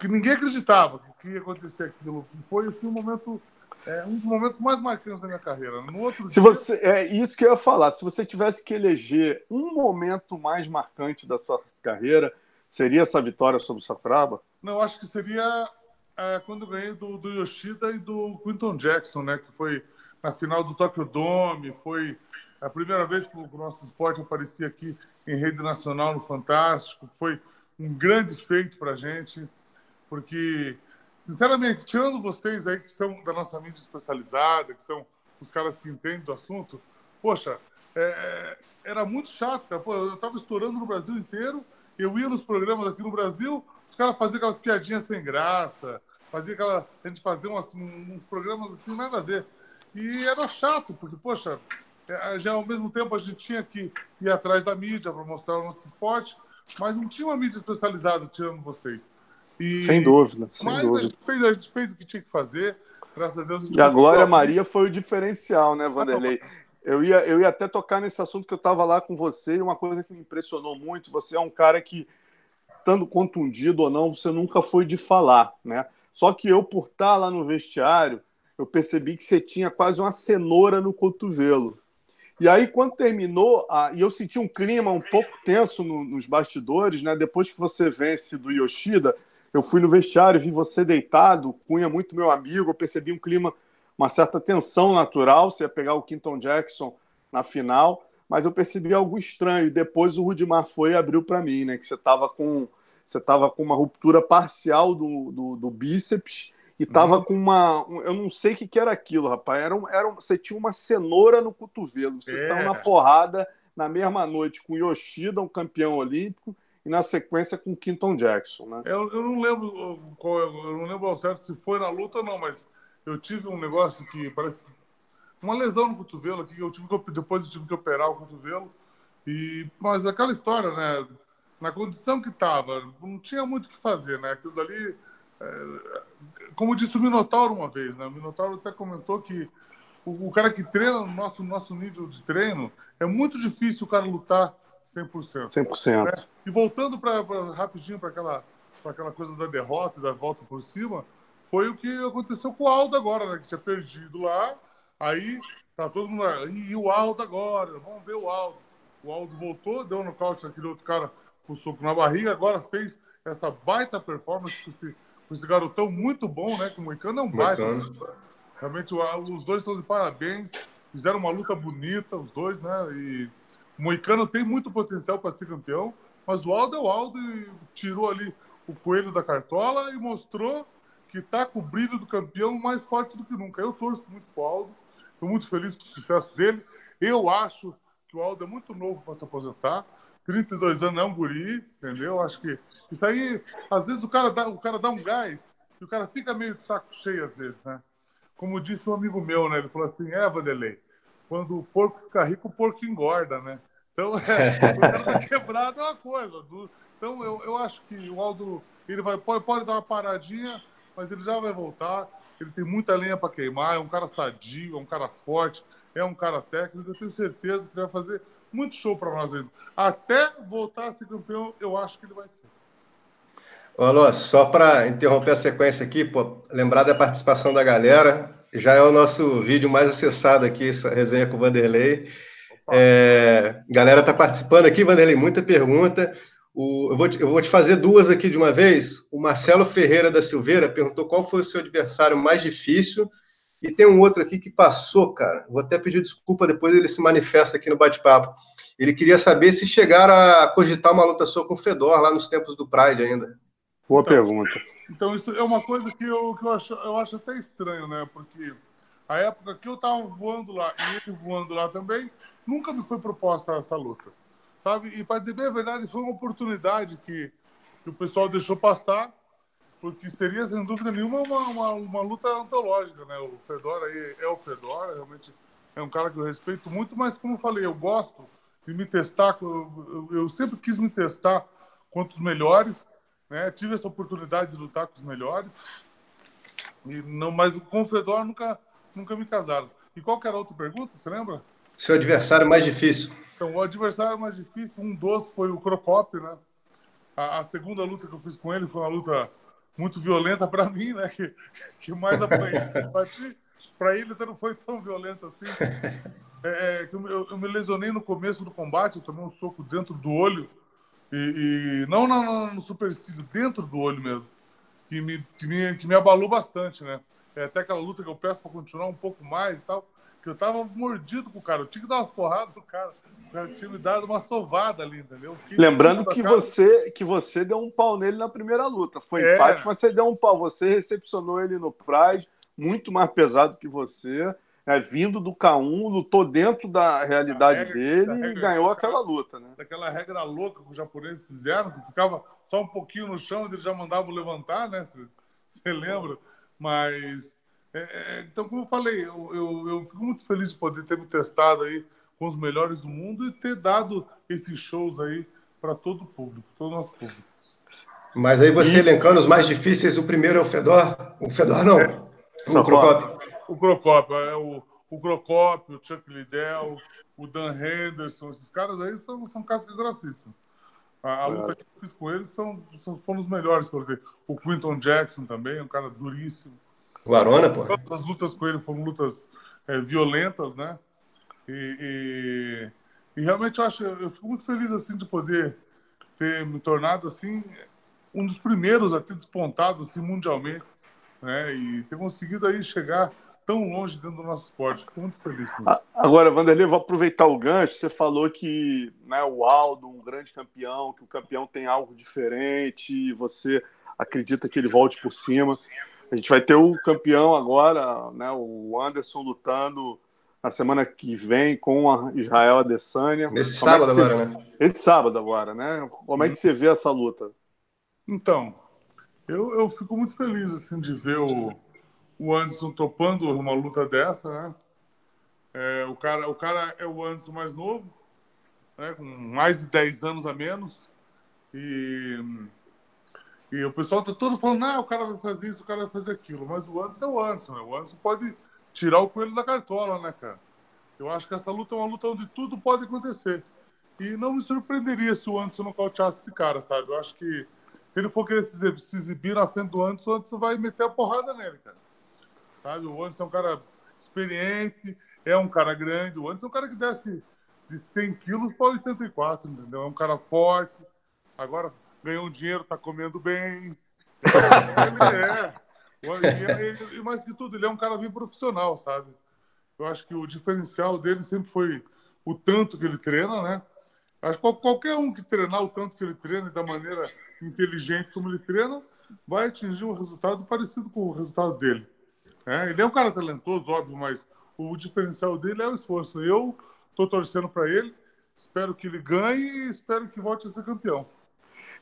B: que ninguém acreditava que ia acontecer aquilo. Foi, assim, um momento. É, um dos momentos mais marcantes da minha carreira. No outro
A: se dia... você É isso que eu ia falar. Se você tivesse que eleger um momento mais marcante da sua carreira, seria essa vitória sobre o Sakuraba?
B: Não, acho que seria é, quando ganhei do, do Yoshida e do Quinton Jackson, né? Que foi na final do Tokyo Dome, foi a primeira vez que o nosso esporte aparecia aqui em rede nacional no Fantástico. Foi um grande feito para a gente, porque, sinceramente, tirando vocês aí que são da nossa mídia especializada, que são os caras que entendem do assunto, poxa, é, era muito chato, cara. Pô, eu estava estourando no Brasil inteiro, eu ia nos programas aqui no Brasil, os caras faziam aquelas piadinhas sem graça, fazia aquela. A gente fazia umas, uns programas assim, nada a ver. E era chato, porque, poxa, é, já ao mesmo tempo a gente tinha que ir atrás da mídia para mostrar o nosso esporte, mas não tinha uma mídia especializada tirando vocês.
A: E, sem dúvida, sem
B: mas
A: dúvida.
B: A gente, fez, a gente fez o que tinha que fazer, graças a Deus.
A: A e a Glória Maria foi o diferencial, né, Vanderlei? Eu ia, eu ia até tocar nesse assunto que eu estava lá com você, e uma coisa que me impressionou muito, você é um cara que estando contundido ou não, você nunca foi de falar, né? Só que eu, por estar lá no vestiário, eu percebi que você tinha quase uma cenoura no cotovelo. E aí, quando terminou, a... e eu senti um clima um pouco tenso no, nos bastidores, né? Depois que você vence do Yoshida, eu fui no vestiário, vi você deitado, Cunha muito meu amigo, eu percebi um clima, uma certa tensão natural, você ia pegar o Quinton Jackson na final mas eu percebi algo estranho. Depois o Rudimar foi e abriu para mim, né? Que você estava com você tava com uma ruptura parcial do, do, do bíceps e estava uhum. com uma. Eu não sei o que, que era aquilo, rapaz. Era, um, era um, você tinha uma cenoura no cotovelo. Você é. saiu na porrada na mesma noite com Yoshida, um campeão olímpico, e na sequência com Quinton Jackson, né?
B: Eu, eu não lembro qual, eu não lembro ao certo se foi na luta ou não, mas eu tive um negócio que parece uma lesão no cotovelo aqui, eu tive que, depois eu tive que operar o cotovelo, E, mas aquela história, né? Na condição que estava, não tinha muito o que fazer, né? Aquilo dali, é, como disse o Minotauro uma vez, né? O Minotauro até comentou que o, o cara que treina no nosso, nosso nível de treino, é muito difícil o cara lutar 100%.
A: 100%. Né?
B: E voltando pra, pra rapidinho para aquela, aquela coisa da derrota e da volta por cima, foi o que aconteceu com o Aldo agora, né? Que tinha perdido lá, aí tá todo mundo. E o Aldo agora? Vamos ver o Aldo. O Aldo voltou, deu um nocaute naquele outro cara com soco na barriga, agora fez essa baita performance com esse, com esse garotão muito bom, né? Que o Moicano é um baita. Realmente, os dois estão de parabéns. Fizeram uma luta bonita, os dois, né? E o Moicano tem muito potencial para ser campeão, mas o Aldo é o Aldo e tirou ali o coelho da cartola e mostrou que está com o brilho do campeão mais forte do que nunca. Eu torço muito para o Aldo, estou muito feliz com o sucesso dele. Eu acho que o Aldo é muito novo para se aposentar. 32 anos é um guri, entendeu? Acho que isso aí, às vezes o cara dá, o cara dá um gás e o cara fica meio de saco cheio às vezes, né? Como disse um amigo meu, né? Ele falou assim: é, Vanderlei, quando o porco fica rico, o porco engorda, né? Então, é, o cara tá quebrado é uma coisa. Então, eu, eu acho que o Aldo ele vai, pode, pode dar uma paradinha, mas ele já vai voltar. Ele tem muita lenha para queimar, é um cara sadio, é um cara forte, é um cara técnico. Eu tenho certeza que ele vai fazer muito show para nós ainda. Até voltar a ser campeão, eu acho que ele vai ser.
C: Ô, Alonso, só para interromper a sequência aqui, pô, lembrar da participação da galera, já é o nosso vídeo mais acessado aqui, essa resenha com o Vanderlei. É, galera tá participando aqui, Vanderlei, muita pergunta. O, eu, vou te, eu vou te fazer duas aqui de uma vez. O Marcelo Ferreira da Silveira perguntou qual foi o seu adversário mais difícil. E tem um outro aqui que passou, cara. Vou até pedir desculpa, depois ele se manifesta aqui no bate-papo. Ele queria saber se chegaram a cogitar uma luta sua com o Fedor lá nos tempos do Pride ainda.
A: Boa então, pergunta.
B: Então, isso é uma coisa que eu, que eu, acho, eu acho até estranho, né? Porque a época que eu tava voando lá e ele voando lá também, nunca me foi proposta essa luta. Sabe? E para dizer bem a verdade, foi uma oportunidade que, que o pessoal deixou passar, porque seria, sem dúvida nenhuma, uma, uma, uma luta antológica, né? O Fedora aí é o Fedora, realmente é um cara que eu respeito muito, mas como eu falei, eu gosto de me testar, eu, eu, eu sempre quis me testar contra os melhores, né? Tive essa oportunidade de lutar com os melhores. E não, mas com o Fedor nunca, nunca me casaram. E qual era a outra pergunta? Você lembra?
C: Seu adversário mais difícil.
B: Então, o adversário mais difícil, um dos foi o Crocop, né? A, a, segunda luta que eu fiz com ele foi uma luta muito violenta para mim, né? Que, que mais apanhei. Para ele até não foi tão violento assim. É, é, eu, eu, me lesionei no começo do combate, eu tomei um soco dentro do olho e, e não, não, no supercílio, dentro do olho mesmo. Que me, que me, que me abalou bastante, né? É até aquela luta que eu peço para continuar um pouco mais e tal, que eu tava mordido com o cara. Eu tinha que dar umas porradas no cara. Cara tinha me dado uma sovada ali, entendeu?
A: Lembrando que você, que você deu um pau nele na primeira luta. Foi é. empate, mas você deu um pau. Você recepcionou ele no Pride, muito mais pesado que você é, vindo do K1, lutou dentro da realidade regra, dele da e ganhou aquela luta, né?
B: Daquela regra louca que os japoneses fizeram, que ficava só um pouquinho no chão e eles já mandavam levantar, né? Você lembra? Mas. É, é, então, como eu falei, eu, eu, eu, fico muito feliz de poder ter me testado aí com os melhores do mundo e ter dado esses shows aí para todo o público, todo o nosso público.
C: Mas aí você e... elencando os mais difíceis, o primeiro é o Fedor? O Fedor não, é. o Crocop
B: o Crocópio, é o, o Crocópio, o Chuck Liddell, o Dan Henderson, esses caras aí são, são casca grossíssima. A, a luta que eu fiz com eles são, são, foram os melhores que eu. O Quinton Jackson também, um cara duríssimo.
C: O Arona, pô.
B: As lutas com ele foram lutas é, violentas, né? E, e, e, realmente eu acho, eu fico muito feliz assim de poder ter me tornado assim um dos primeiros a ter despontado assim mundialmente, né? E ter conseguido aí chegar tão longe dentro do nosso esporte. Fico muito feliz com isso.
A: Agora, Vanderlei, vou aproveitar o gancho. Você falou que né, o Aldo, um grande campeão, que o campeão tem algo diferente, e você acredita que ele volte por cima. A gente vai ter o campeão agora, né, o Anderson lutando na semana que vem com a Israel Adesanya.
C: Esse Como sábado é agora, né?
A: Esse sábado agora, né? Como é que você vê essa luta?
B: Então, eu, eu fico muito feliz assim de ver o, o Anderson topando uma luta dessa, né? É, o, cara, o cara é o Anderson mais novo, né, com mais de 10 anos a menos. E, e o pessoal tá todo falando, não, o cara vai fazer isso, o cara vai fazer aquilo. Mas o Anderson é o Anderson, né? O Anderson pode tirar o coelho da cartola, né, cara? Eu acho que essa luta é uma luta onde tudo pode acontecer. E não me surpreenderia se o Anderson nocauteasse esse cara, sabe? Eu acho que se ele for querer se exibir na frente do Anderson, o Anderson vai meter a porrada nele, cara. Sabe? O Anderson é um cara experiente, é um cara grande. O Anderson é um cara que desce de 100 quilos para 84, entendeu? É um cara forte. Agora ganhou dinheiro, tá comendo bem. Ele é. E, mais que tudo, ele é um cara bem profissional, sabe? Eu acho que o diferencial dele sempre foi o tanto que ele treina, né? Acho que qualquer um que treinar o tanto que ele treina da maneira inteligente como ele treina, vai atingir um resultado parecido com o resultado dele. É, ele é um cara talentoso, óbvio, mas o diferencial dele é o esforço. Eu estou torcendo para ele, espero que ele ganhe e espero que volte a ser campeão.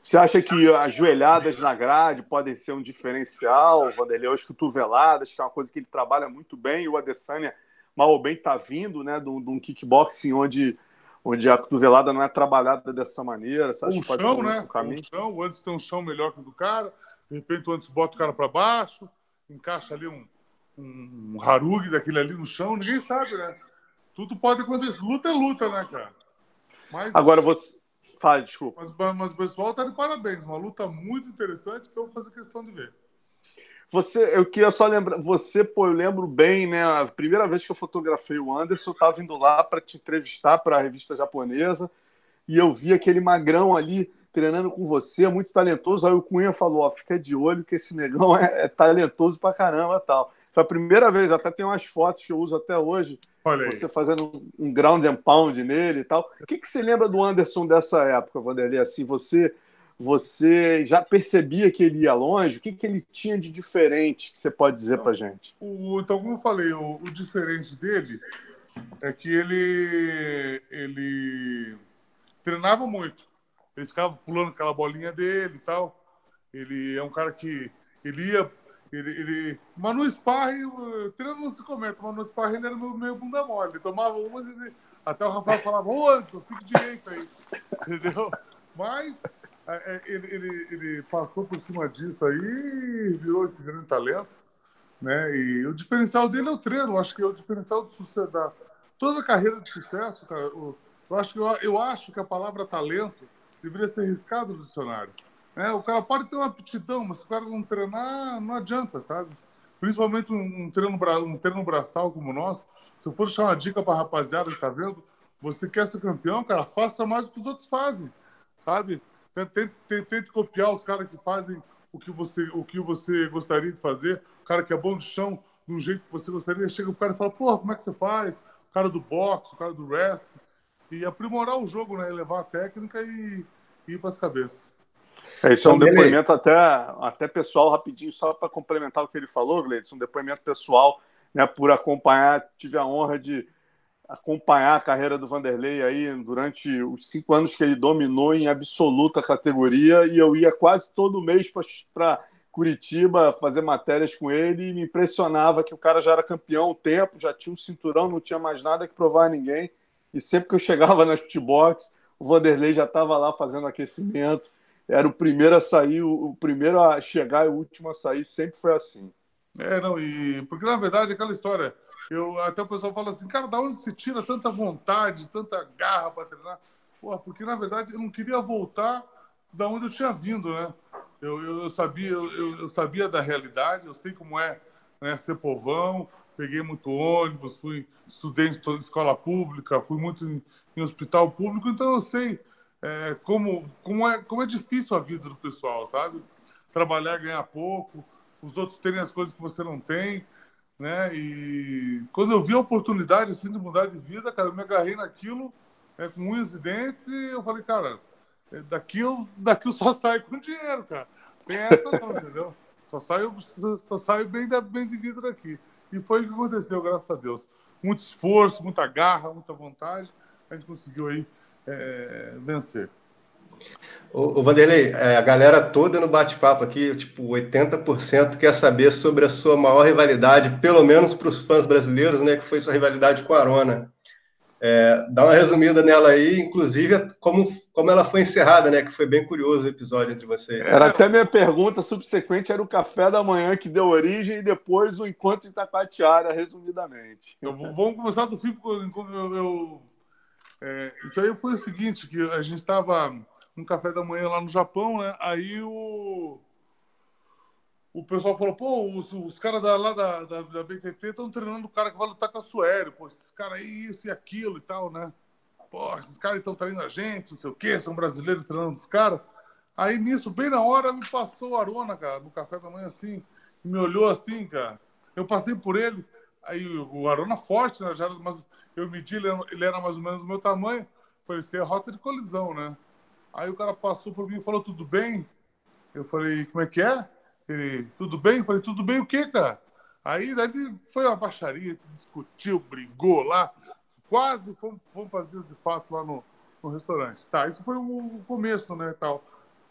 A: Você acha que as joelhadas na grade podem ser um diferencial, Vanderlei? As cotoveladas, que é uma coisa que ele trabalha muito bem, e o Adesanya, mal ou bem, está vindo né, de um kickboxing onde, onde a cotovelada não é trabalhada dessa maneira.
B: Você acha um que pode chão, ser um, né? Um caminho? Um chão, o antes tem um chão melhor que o do cara, de repente o antes bota o cara para baixo, encaixa ali um, um Harugi daquele ali no chão, ninguém sabe, né? Tudo pode acontecer. Luta é luta, né, cara?
A: Mas, Agora você. Fala, desculpa.
B: Mas, mas o pessoal tá de parabéns. Uma luta muito interessante que eu vou fazer questão de ver.
A: Você, eu queria só lembrar, você, pô, eu lembro bem, né? A primeira vez que eu fotografei o Anderson, eu tava indo lá para te entrevistar para a revista japonesa e eu vi aquele magrão ali treinando com você, muito talentoso. Aí o Cunha falou: Ó, fica de olho que esse negão é, é talentoso pra caramba tal. Foi a primeira vez, até tem umas fotos que eu uso até hoje, você fazendo um ground and pound nele e tal. O que, que você lembra do Anderson dessa época, Vanderlei? Assim, você, você já percebia que ele ia longe? O que, que ele tinha de diferente que você pode dizer para gente?
B: O, então, como eu falei, o, o, diferente dele é que ele, ele treinava muito. Ele ficava pulando aquela bolinha dele e tal. Ele é um cara que ele ia ele, ele... Mas no sparring, treino não se comenta, mas no sparring ele era meio bunda mole. Ele tomava umas e até o Rafael falava, ô Anderson, fique direito aí. Entendeu? Mas é, é, ele, ele, ele passou por cima disso aí e virou esse grande talento. Né? E o diferencial dele é o treino. Eu acho que é o diferencial de sucesso. Da... Toda a carreira de sucesso, cara, eu, acho que, eu, eu acho que a palavra talento deveria ser riscada do dicionário. É, o cara pode ter uma aptidão, mas se o cara não treinar, não adianta, sabe? Principalmente um, um treino, um treino braçal como o nosso. Se eu for deixar uma dica para rapaziada que tá vendo, você quer ser campeão, cara, faça mais do que os outros fazem, sabe? Tente, tente, tente copiar os caras que fazem o que, você, o que você gostaria de fazer, o cara que é bom de chão, do jeito que você gostaria. Chega o cara e fala, porra, como é que você faz? O cara do boxe, o cara do wrestling. E aprimorar o jogo, né? Elevar a técnica e, e ir para as cabeças.
A: É, isso é um depoimento até, até pessoal, rapidinho, só para complementar o que ele falou, Gleidson, um depoimento pessoal, né, por acompanhar, tive a honra de acompanhar a carreira do Vanderlei aí durante os cinco anos que ele dominou em absoluta categoria e eu ia quase todo mês para Curitiba fazer matérias com ele e me impressionava que o cara já era campeão o tempo, já tinha um cinturão, não tinha mais nada que provar a ninguém. E sempre que eu chegava na shootbox, o Vanderlei já estava lá fazendo aquecimento era o primeiro a sair, o primeiro a chegar e o último a sair, sempre foi assim.
B: É, não, e porque na verdade aquela história, eu até o pessoal fala assim, cara, da onde se tira tanta vontade, tanta garra para treinar? Porra, porque na verdade eu não queria voltar da onde eu tinha vindo, né? Eu, eu, eu sabia, eu, eu, sabia da realidade, eu sei como é né, ser povão, peguei muito ônibus, fui estudei em escola pública, fui muito em, em hospital público, então eu sei é, como, como, é, como é difícil a vida do pessoal, sabe? Trabalhar, ganhar pouco, os outros terem as coisas que você não tem, né? E quando eu vi a oportunidade assim, de mudar de vida, cara, eu me agarrei naquilo é, com unhas e dentes e eu falei, cara, é, daqui eu, daqui eu só saio com dinheiro, cara. Tem essa não, entendeu? Só saio, só saio bem, bem de vida daqui. E foi o que aconteceu, graças a Deus. Muito esforço, muita garra, muita vontade. A gente conseguiu aí é, vencer.
C: O, o Vanderlei, é, a galera toda no bate-papo aqui, tipo, 80% quer saber sobre a sua maior rivalidade, pelo menos para os fãs brasileiros, né, que foi sua rivalidade com a Arona. É, dá uma resumida nela aí, inclusive como, como ela foi encerrada, né? Que foi bem curioso o episódio entre vocês.
A: Era até minha pergunta subsequente, era o café da manhã que deu origem e depois o Encontro Itacoatiara, resumidamente.
B: Eu, vamos começar do fim, porque eu, eu é, isso aí foi o seguinte, que a gente estava no café da manhã lá no Japão, né? Aí o o pessoal falou, pô, os, os caras da, lá da, da, da BTT estão treinando o cara que vai lutar com a Suério, pô, esses caras aí, isso e aquilo e tal, né? Pô, esses caras estão treinando a gente, não sei o quê, são brasileiros treinando os caras. Aí nisso, bem na hora, me passou o Arona, cara, no café da manhã assim, me olhou assim, cara. Eu passei por ele, aí o Arona forte, né? Já, mas eu medi, ele era, ele era mais ou menos do meu tamanho, parecia rota de colisão, né? Aí o cara passou por mim e falou, tudo bem? Eu falei, como é que é? Ele, tudo bem? Eu falei, tudo bem o quê, cara? Aí dali foi uma baixaria, discutiu, brigou lá, quase fomos, fomos vias de fato lá no, no restaurante. Tá, isso foi o, o, começo, né, tal.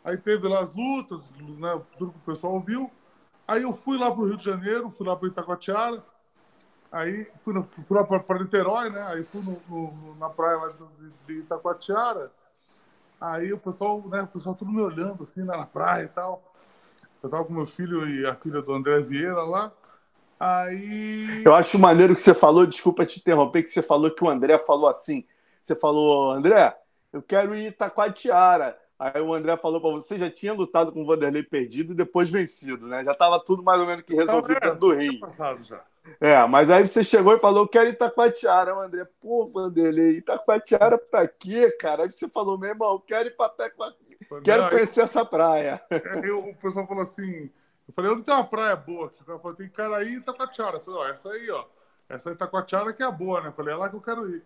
B: Aí teve lá as lutas, né, tudo que o pessoal ouviu. Aí eu fui lá para o Rio de Janeiro, fui lá para Itacoatiara, aí fui, no, fui lá para Niterói, né, aí fui no, no, na praia lá de, de Itacoatiara. Aí o pessoal, né, o pessoal tudo me olhando assim, né, na praia e tal. Eu tava com meu filho e a filha do André Vieira lá. Aí.
A: Eu acho maneiro que você falou, desculpa te interromper, que você falou que o André falou assim. Você falou, André, eu quero ir Itacoatiara. Aí o André falou para você, já tinha lutado com o Vanderlei perdido e depois vencido, né? Já estava tudo mais ou menos que resolvido dentro do rim. É, mas aí você chegou e falou, quero Itacoatiara. O André, pô, Vanderlei, Itacoatiara pra quê, cara? Aí você falou, meu irmão, eu quero ir pra Quero conhecer essa praia.
B: É, eu, o pessoal falou assim. Eu falei, onde tem uma praia boa aqui? O cara falou, tem Caraí e Itacoatiara. Eu falei, ó, essa aí, ó. Essa Itacoatiara que é a boa, né? Eu falei, é lá que eu quero ir.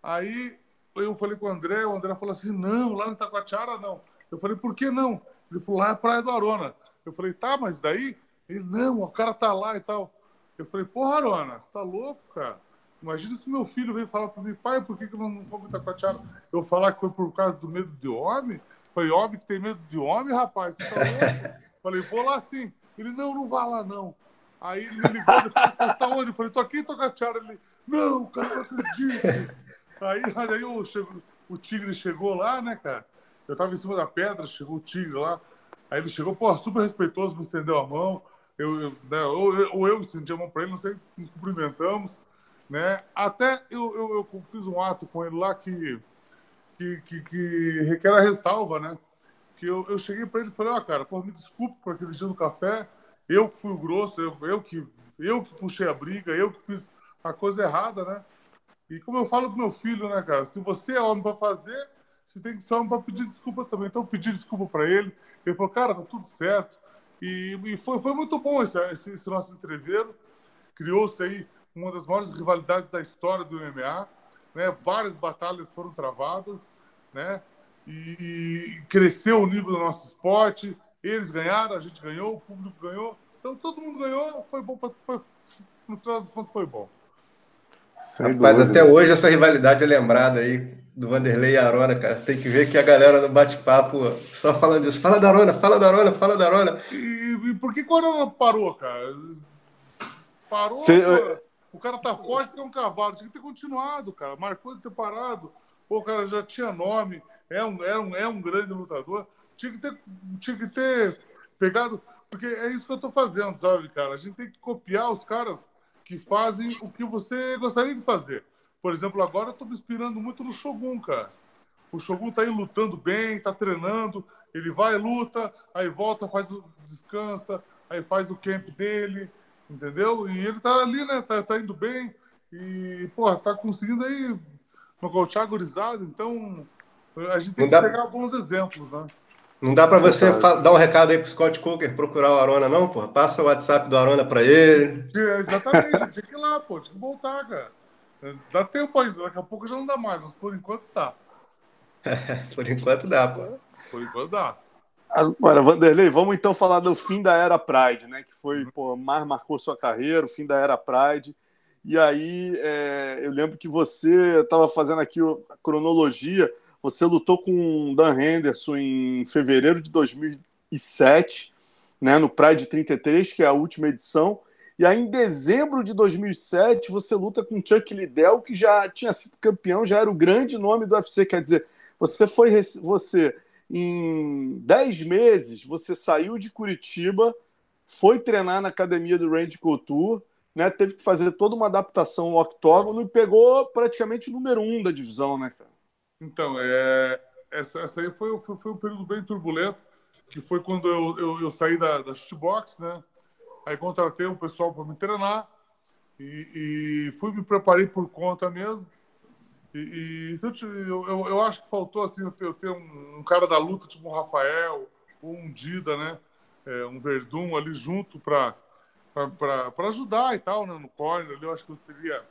B: Aí eu falei com o André, o André falou assim, não, lá no Itacoatiara não. Eu falei, por que não? Ele falou, lá é a Praia do Arona. Eu falei, tá, mas daí? Ele, não, o cara tá lá e tal. Eu falei, porra, Arona, você tá louco, cara? Imagina se meu filho veio falar para mim, pai, por que, que não fomos Itacoatiara? Eu falar que foi por causa do medo de homem? Falei, homem que tem medo de homem, rapaz, você tá louco? Falei, vou lá sim. Ele, não, não vá lá não. Aí ele me ligou depois, você tá onde? Eu falei, tô aqui em Tocatiara. Ele, não, cara, não acredito. Aí, aí o, o tigre chegou lá, né, cara? Eu tava em cima da pedra, chegou o tigre lá. Aí ele chegou, pô, super respeitoso, me estendeu a mão. Eu, eu né, ou, ou eu estendi a mão para ele, não sei, nos cumprimentamos, né? Até eu, eu, eu fiz um ato com ele lá que que, que, que requer a ressalva, né? Que eu, eu cheguei para ele e falei, ó, oh, cara, pô, me desculpe por aquele dia no café, eu que fui o grosso, eu, eu, que, eu que puxei a briga, eu que fiz a coisa errada, né? E como eu falo pro meu filho, né, cara, se você é homem para fazer, você tem que ser homem para pedir desculpa também. Então eu pedi desculpa para ele, ele falou, cara, tá tudo certo. E, e foi, foi muito bom esse, esse, esse nosso entreveiro. Criou-se aí uma das maiores rivalidades da história do MMA né? Várias batalhas foram travadas, né? E, e cresceu o nível do nosso esporte. Eles ganharam, a gente ganhou, o público ganhou. Então todo mundo ganhou, foi bom, pra, foi, no final das contas foi bom.
C: Mas até hoje essa rivalidade é lembrada aí do Vanderlei e Arona, cara. Tem que ver que a galera no bate-papo só falando disso. Fala da Arona, fala da Arona, fala da Arona.
B: E, e por que o Arona parou, cara? Parou.
A: Cê,
B: o cara tá forte é um cavalo. Tinha que ter continuado, cara. Marcou de ter parado. Pô, o cara já tinha nome. É um, é um, é um grande lutador. Tinha que, ter, tinha que ter pegado. Porque é isso que eu tô fazendo, sabe, cara? A gente tem que copiar os caras que fazem o que você gostaria de fazer. Por exemplo, agora eu tô me inspirando muito no Shogun, cara. O Shogun tá aí lutando bem, tá treinando. Ele vai, luta, aí volta, faz o descansa, aí faz o camp dele entendeu? E ele tá ali, né? Tá, tá indo bem e, pô, tá conseguindo aí nocautear gurizada, então a gente tem não que dá... pegar bons exemplos, né?
C: Não dá para você dar um recado aí pro Scott Cooker procurar o Arona, não, pô? Passa o WhatsApp do Arona para ele.
B: exatamente, tinha que ir lá, pô, tinha que voltar, cara. Dá tempo ainda, daqui a pouco já não dá mais, mas por enquanto tá.
C: por enquanto dá, pô.
B: Por enquanto dá.
A: Agora, Vanderlei, vamos então falar do fim da era Pride, né? Que foi, pô, mais marcou sua carreira, o fim da era Pride. E aí, é, eu lembro que você estava fazendo aqui a cronologia. Você lutou com Dan Henderson em fevereiro de 2007, né? No Pride 33, que é a última edição. E aí, em dezembro de 2007, você luta com Chuck Liddell, que já tinha sido campeão, já era o grande nome do UFC. Quer dizer, você foi. Você, em 10 meses, você saiu de Curitiba, foi treinar na academia do Randy Couture, né? Teve que fazer toda uma adaptação no octógono e pegou praticamente o número um da divisão, né, cara?
B: Então, é, essa, essa aí foi, foi, foi um período bem turbulento, que foi quando eu, eu, eu saí da, da shootbox, né? Aí contratei um pessoal para me treinar e, e, fui me preparei por conta mesmo. E, e eu, eu, eu, acho que faltou assim eu ter, um, um, cara da luta tipo um Rafael ou um Dida, né? É, um Verdun ali junto para para ajudar e tal, né? No corner ali, eu acho que eu teria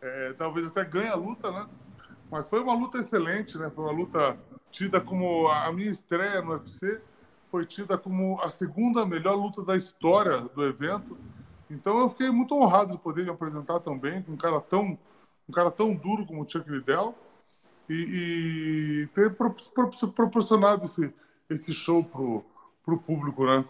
B: é, talvez até ganhe a luta, né? Mas foi uma luta excelente, né? Foi uma luta tida como a minha estreia no UFC foi tida como a segunda melhor luta da história do evento. Então eu fiquei muito honrado de poder me apresentar também com um cara tão um cara tão duro como o Chuck Liddell e, e ter proporcionado esse esse show pro pro público, né?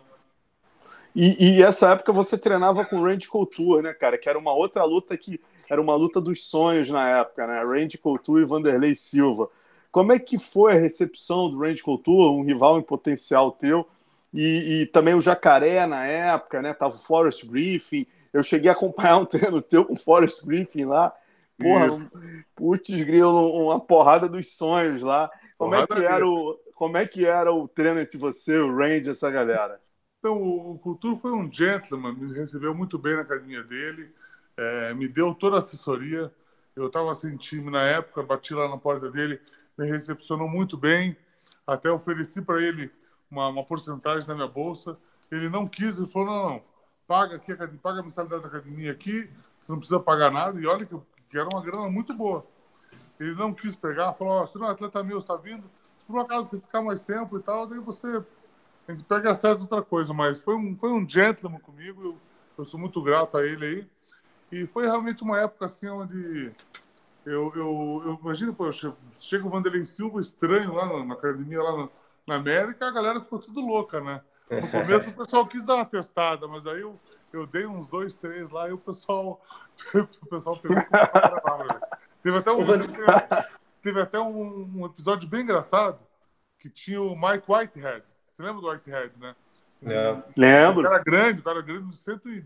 A: E, e, essa época você treinava com o Randy Couture, né, cara? Que era uma outra luta que era uma luta dos sonhos na época, né? Randy Couture e Vanderlei Silva. Como é que foi a recepção do Randy Couture, um rival em potencial teu? E, e, também o Jacaré na época, né? Tava o Forrest Griffin. Eu cheguei a acompanhar um treino teu com o Forrest Griffin lá. Porra, um, putz, grilo, uma porrada dos sonhos lá. Como é, que era o, como é que era o treino entre você, o Randy, essa galera?
B: Então, o, Couture foi um gentleman, me recebeu muito bem na academia dele, é, me deu toda a assessoria. Eu estava sem time na época, bati lá na porta dele me recepcionou muito bem. Até ofereci para ele uma, uma porcentagem da minha bolsa. Ele não quis, ele falou: não, não, paga aqui, paga a mensalidade da academia aqui, você não precisa pagar nada. E olha que, que era uma grana muito boa. Ele não quis pegar, falou: oh, se não é atleta meu, está vindo, se por um acaso você ficar mais tempo e tal, daí você a gente pega certo outra coisa. Mas foi um, foi um gentleman comigo, eu, eu sou muito grato a ele aí. E foi realmente uma época assim onde eu, eu, eu imagino, pô, chega o Vanderlei Silva estranho lá na, na academia, lá na, na, América, a galera ficou tudo louca, né? No começo o pessoal quis dar uma testada, mas aí eu, eu dei uns dois, três lá e o pessoal, o pessoal pegou Teve até, um, teve, teve até um, um, episódio bem engraçado que tinha o Mike Whitehead. Você lembra do Whitehead, né?
A: Lembro.
B: O cara grande, o cara grande, e...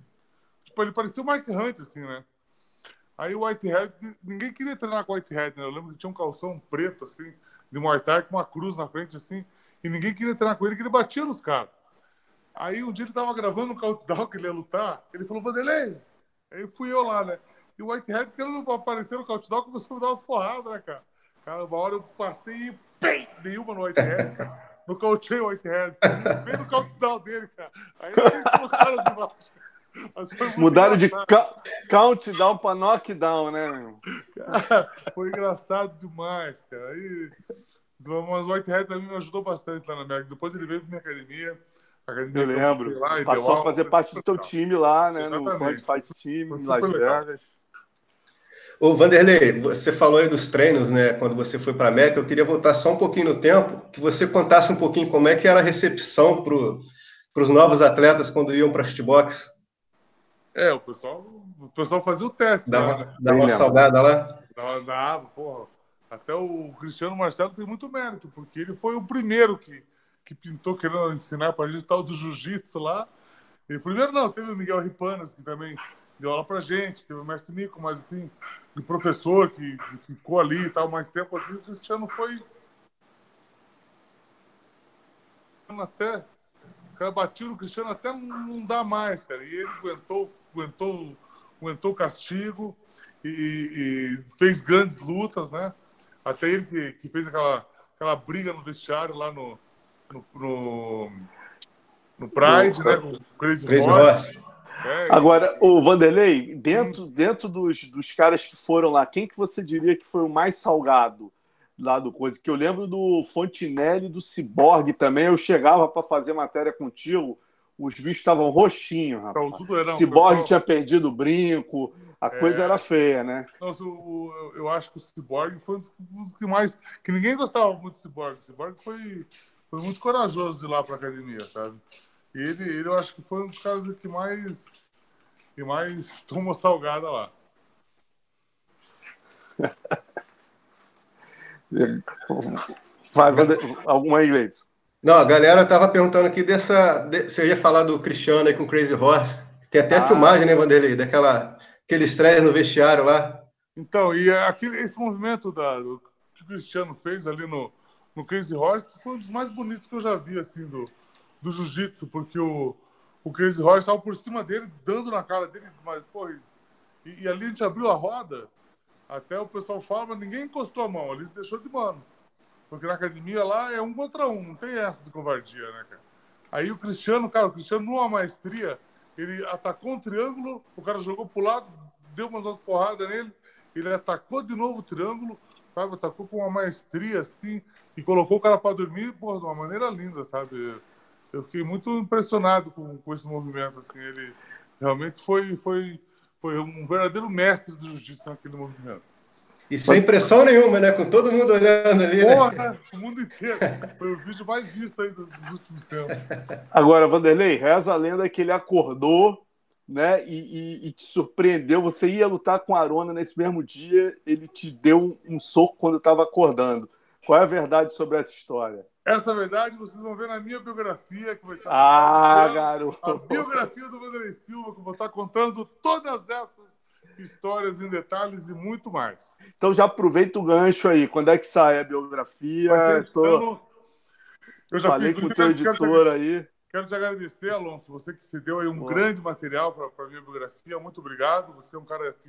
B: Tipo, ele parecia o Mike Hunt, assim, né? Aí o Whitehead, ninguém queria treinar com o Whitehead, né? Eu lembro que tinha um calção preto, assim, de Muay Thai, com uma cruz na frente, assim, e ninguém queria treinar com ele, que ele batia nos caras. Aí um dia ele tava gravando um countdown que ele ia lutar, ele falou, Vanderlei! Aí fui eu lá, né? E o Whitehead, querendo aparecer no countdown, começou a me dar umas porradas, né, cara? Cara, uma hora eu passei e pei, nenhuma no Whitehead, cara. Nocauteei o Whitehead. Bem no countdown dele, cara. Aí eles colocaram as imagens.
A: Mudaram de countdown para knockdown, né?
B: foi engraçado demais, cara. Aí, mas o Whitehead também me ajudou bastante lá na minha. Depois ele veio para minha academia. academia
A: eu lembro. Lá, Passou a fazer parte do teu time lá, né? Exatamente. No Fight Team, em Las Vegas.
C: Ô, Vanderlei, você falou aí dos treinos, né? Quando você foi para a América, eu queria voltar só um pouquinho no tempo, que você contasse um pouquinho como é que era a recepção para os novos atletas quando iam para a shootbox.
B: É, o pessoal, o pessoal fazia o teste.
C: Dava, né? dava uma saudada lá?
B: Dava, dava, porra. Até o Cristiano Marcelo tem muito mérito, porque ele foi o primeiro que, que pintou querendo ensinar para a gente tal do jiu-jitsu lá. E primeiro não, teve o Miguel Ripanas, que também deu aula pra gente, teve o mestre Nico, mas assim, o professor que, que ficou ali e tal mais tempo, assim, o Cristiano foi até os caras batiam no Cristiano até não dá mais, cara. E ele aguentou, aguentou, aguentou o castigo e, e, fez grandes lutas, né? Até ele que, que, fez aquela, aquela briga no vestiário lá no, no, no, no Pride, né? Com o Crazy, Crazy Horse.
A: É, Agora, o Vanderlei, dentro, dentro dos, dos caras que foram lá, quem que você diria que foi o mais salgado? lá do coisa, que eu lembro do Fontinelli do Ciborgue também. Eu chegava para fazer matéria contigo, os bichos estavam roxinhos, rapaz. Então, tudo era, Ciborgue pessoal... tinha perdido o brinco, a é... coisa era feia, né?
B: Nossa, o, o, eu acho que o Ciborgue foi um dos, que mais. que ninguém gostava muito do Ciborgue. O Ciborgue foi, foi muito corajoso de ir lá para academia, sabe? E ele, ele, eu acho que foi um dos caras que mais e mais tomou salgada lá.
A: Vai, alguma inglês?
C: Não, a galera tava perguntando aqui dessa. De, você ia falar do Cristiano aí com Crazy Horse. Tem até ah. filmagem, né, Vanderlei? Daquela aquele estresse no vestiário lá.
B: Então, e aquele, esse movimento da, do, que o Cristiano fez ali no, no Crazy Horse foi um dos mais bonitos que eu já vi, assim, do, do jiu-jitsu, porque o, o Crazy Horse estava por cima dele, dando na cara dele, mas, pô, e, e, ali a gente abriu a roda, até o pessoal fala, mas ninguém encostou a mão, ali deixou de mano. Porque na academia lá é um contra um, não tem essa de covardia, né, cara? Aí o Cristiano, cara, o Cristiano numa maestria, ele atacou um triângulo, o cara jogou pro lado, deu umas, porradas nele, ele atacou de novo o triângulo, sabe? Atacou com uma maestria, assim, e colocou o cara para dormir, porra, de uma maneira linda, sabe? Eu fiquei muito impressionado com, com esse movimento, assim, ele realmente foi, foi, foi um verdadeiro mestre do jiu-jitsu naquele movimento.
C: E sem pressão nenhuma, né? Com todo mundo olhando ali.
B: Né? Porra, né? o mundo inteiro. Foi o vídeo mais visto aí dos, últimos tempos.
A: Agora, Vanderlei, reza a lenda que ele acordou, né? E, e, e, te surpreendeu. Você ia lutar com a Arona nesse mesmo dia, ele te deu um, um soco quando estava acordando. Qual é a verdade sobre essa história?
B: Essa verdade vocês vão ver na minha biografia, que vai ser
A: ah, garoto.
B: a biografia do Vanderlei Silva, que eu vou estar contando todas essas histórias em detalhes e muito mais.
A: Então já aproveita o gancho aí. Quando é que sai a biografia? Tô... Eu já Falei com o teu editor aí.
B: Quero te agradecer, Alonso, você que se deu aí um grande material para a minha biografia. Muito obrigado. Você é um cara que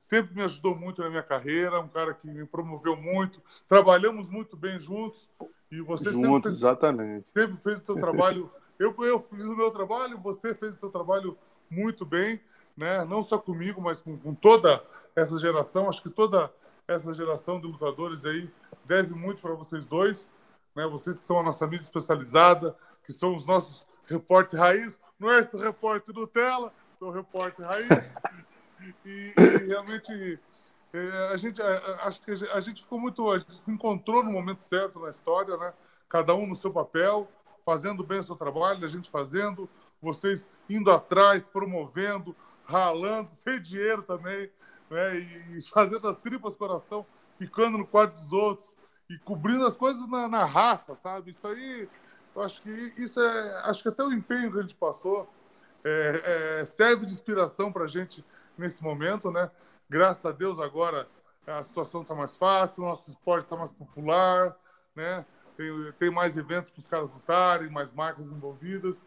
B: sempre me ajudou muito na minha carreira, um cara que me promoveu muito. Trabalhamos muito bem juntos. E você
A: juntos, sempre, exatamente.
B: Sempre fez o seu trabalho. eu, eu fiz o meu trabalho, você fez o seu trabalho muito bem né? não só comigo, mas com, com toda essa geração. Acho que toda essa geração de lutadores aí deve muito para vocês dois, né? Vocês que são a nossa mídia especializada, que são os nossos repórter raiz, não é esse repórter Nutella, sou repórter raiz. e, e, realmente é, a gente acho que a gente ficou muito, a gente se encontrou no momento certo na história, né? Cada um no seu papel, fazendo bem o seu trabalho, a gente fazendo, vocês indo atrás, promovendo, ralando, sem dinheiro também, né? E fazendo as tripas coração, ficando no quarto dos outros e cobrindo as coisas na, na raça, sabe? Isso aí, eu acho que isso é, acho que até o empenho que a gente passou é, é, serve de inspiração para a gente nesse momento, né? Graças a Deus agora a situação está mais fácil, o nosso esporte está mais popular, né? Tem, tem mais eventos para os caras lutarem, mais marcas envolvidas.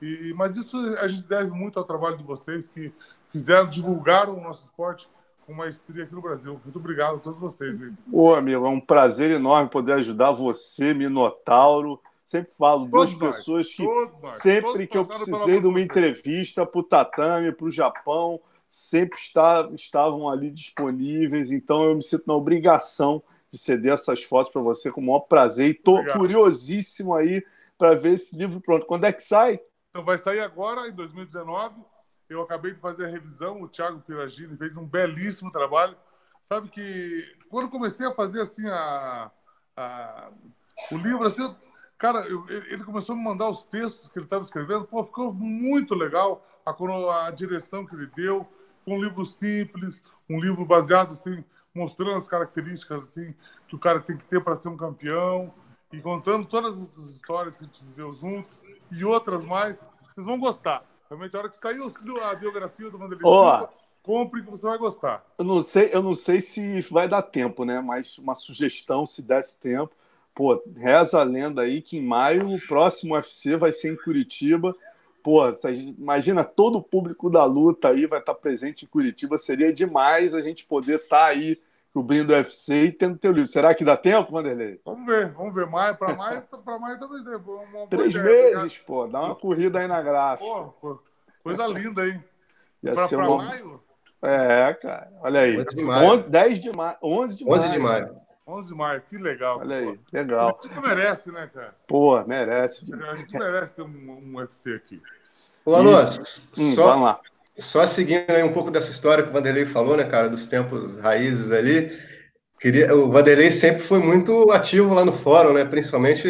B: E, mas isso a gente deve muito ao trabalho de vocês que fizeram, divulgaram o nosso esporte com maestria aqui no Brasil. Muito obrigado a todos vocês. Hein?
A: Ô, amigo, é um prazer enorme poder ajudar você, Minotauro. Sempre falo, todos duas nós, pessoas que sempre que eu precisei de uma entrevista para o tatame, para o Japão, sempre está, estavam ali disponíveis. Então eu me sinto na obrigação de ceder essas fotos para você com o maior prazer. E estou curiosíssimo aí para ver esse livro pronto. Quando é que sai?
B: Então vai sair agora, em 2019. Eu acabei de fazer a revisão, o Thiago Piragini fez um belíssimo trabalho. Sabe que quando comecei a fazer assim a, a o livro, assim, cara, eu, ele começou a me mandar os textos que ele estava escrevendo, pô, ficou muito legal a, a direção que ele deu. um livro simples, um livro baseado assim, mostrando as características assim que o cara tem que ter para ser um campeão e contando todas essas histórias que a gente viveu junto e outras mais. Vocês vão gostar. Realmente, a hora que sair a biografia do Vanderlei oh, compre que você vai gostar.
A: Eu não sei, eu não sei se vai dar tempo, né? Mas uma sugestão, se desse tempo. Pô, reza a lenda aí que em maio o próximo UFC vai ser em Curitiba. Pô, imagina todo o público da luta aí vai estar presente em Curitiba. Seria demais a gente poder estar aí cobrindo o UFC e tendo teu livro. Será que dá tempo, Vanderlei?
B: Vamos ver, vamos ver. Maio, para maio, para maio talvez dê.
A: Três ideia, meses, tá pô. Dá uma corrida aí na gráfica.
B: Pô, coisa linda, hein? Para uma... maio?
A: É, cara. Olha aí. 11 de maio. 10 de maio. 11 de maio.
C: 11 de maio.
B: 11 de maio, que legal.
A: Olha aí, pô. legal.
B: A gente merece, né, cara?
A: Pô, merece.
B: A gente merece ter um, um UFC aqui.
C: Ô, Alonso, hum, só, vamos lá. Só seguindo aí um pouco dessa história que o Vanderlei falou, né, cara, dos tempos raízes ali, queria, o Vanderlei sempre foi muito ativo lá no fórum, né, principalmente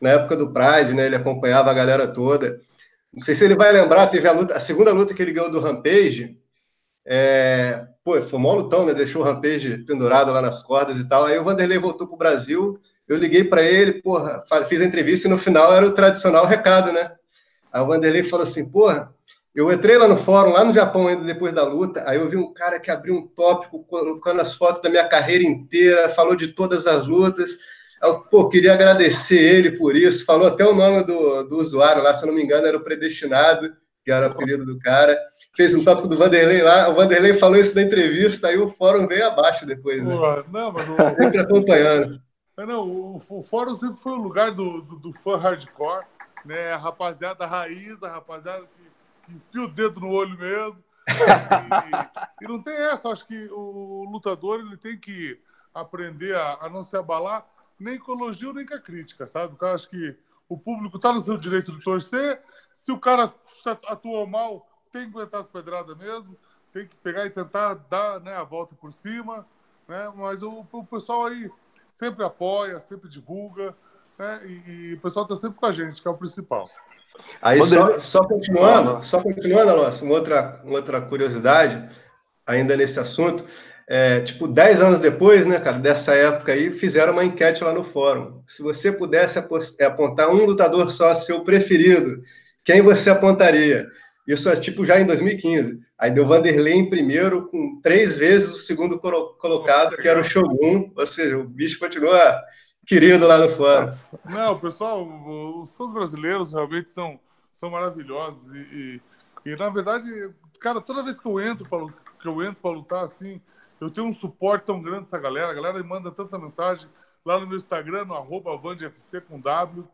C: na época do Pride, né, ele acompanhava a galera toda. Não sei se ele vai lembrar, teve a, luta, a segunda luta que ele ganhou do Rampage. É, pô, foi um lutão, né? Deixou o Rampage pendurado lá nas cordas e tal. Aí o Vanderlei voltou pro Brasil. Eu liguei para ele, porra, fiz a entrevista e no final era o tradicional recado, né? Aí o Vanderlei falou assim: porra, eu entrei lá no fórum, lá no Japão, ainda depois da luta. Aí eu vi um cara que abriu um tópico colocando as fotos da minha carreira inteira, falou de todas as lutas. Eu, pô, queria agradecer ele por isso. Falou até o nome do, do usuário lá, se eu não me engano, era o Predestinado, que era o apelido do cara. Fez um tópico do Vanderlei lá. O Vanderlei falou isso na entrevista, aí o fórum veio abaixo depois. Né? Pô, não, mas o... Sempre acompanhando.
B: Não, o, o fórum sempre foi o lugar do, do, do fã hardcore, né? A rapaziada raiz, a rapaziada que enfia o dedo no olho mesmo. E, e, não tem essa. Acho que o lutador ele tem que aprender a, a não se abalar nem com elogio nem com a crítica, sabe? Eu acho que o público está no seu direito de torcer. Se o cara atuou mal, tem que aguentar as pedradas mesmo. Tem que pegar e tentar dar né, a volta por cima. Né? Mas o, o pessoal aí sempre apoia, sempre divulga. Né? E, e o pessoal está sempre com a gente, que é o principal.
C: Aí, só, só, continuando, só continuando, Alonso, uma outra, uma outra curiosidade, ainda nesse assunto, é, tipo, 10 anos depois, né, cara, dessa época aí, fizeram uma enquete lá no fórum. Se você pudesse é, apontar um lutador só, seu preferido, quem você apontaria? Isso é tipo já em 2015. Aí deu Vanderlei em primeiro, com três vezes o segundo colocado, que era o Shogun, ou seja, o bicho continua querido lá no fórum.
B: Não, pessoal, os fãs brasileiros realmente são, são maravilhosos e, e, e na verdade, cara, toda vez que eu entro para que eu entro para lutar assim, eu tenho um suporte tão grande dessa galera. A galera manda tanta mensagem lá no meu Instagram, no arroba com W,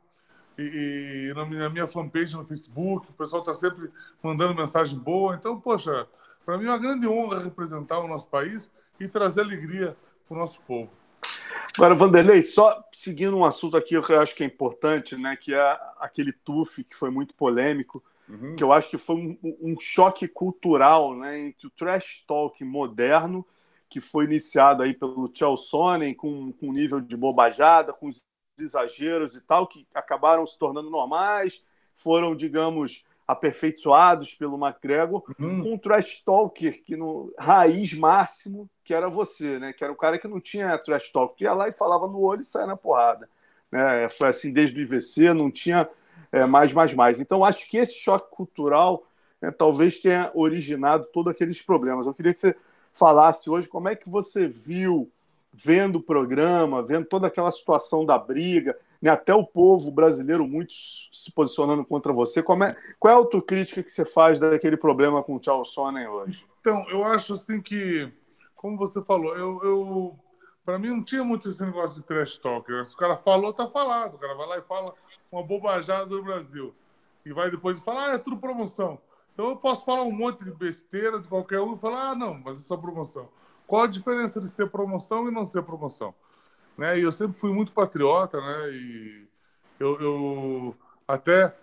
B: e, e na, minha, na minha fanpage no Facebook. O pessoal está sempre mandando mensagem boa. Então, poxa, para mim é uma grande honra representar o nosso país e trazer alegria para o nosso povo.
A: Agora, Vanderlei, só seguindo um assunto aqui que eu acho que é importante, né, que é aquele TUF que foi muito polêmico, uhum. que eu acho que foi um, um, choque cultural né, entre o trash talk moderno, que foi iniciado aí pelo Sonnen, com, com um nível de bobajada, com exageros e tal, que acabaram se tornando normais, foram, digamos, aperfeiçoados pelo McGregor, uhum. com um trash talker que no raiz máximo, que era você, né? Que era o cara que não tinha trash talk, que ia lá e falava no olho e saia na porrada. Né? Foi assim desde o IVC, não tinha é, mais, mais, mais. Então, acho que esse choque cultural né, talvez tenha originado todos aqueles problemas. Eu queria que você falasse hoje como é que você viu, vendo o programa, vendo toda aquela situação da briga, né, até o povo brasileiro muito se posicionando contra você. Como é, qual é a autocrítica que você faz daquele problema com o Charles Sonnen hoje?
B: Então, eu acho assim que, como você falou, eu, eu para mim não tinha muito esse negócio de trash talk. Né? Se o cara falou, tá falado. O cara vai lá e fala uma bobajada do Brasil. E vai depois falar, ah, é tudo promoção. Então eu posso falar um monte de besteira de qualquer um e falar, ah, não, mas é promoção. Qual a diferença de ser promoção e não ser promoção? Né? E eu sempre fui muito patriota, né? E eu, eu até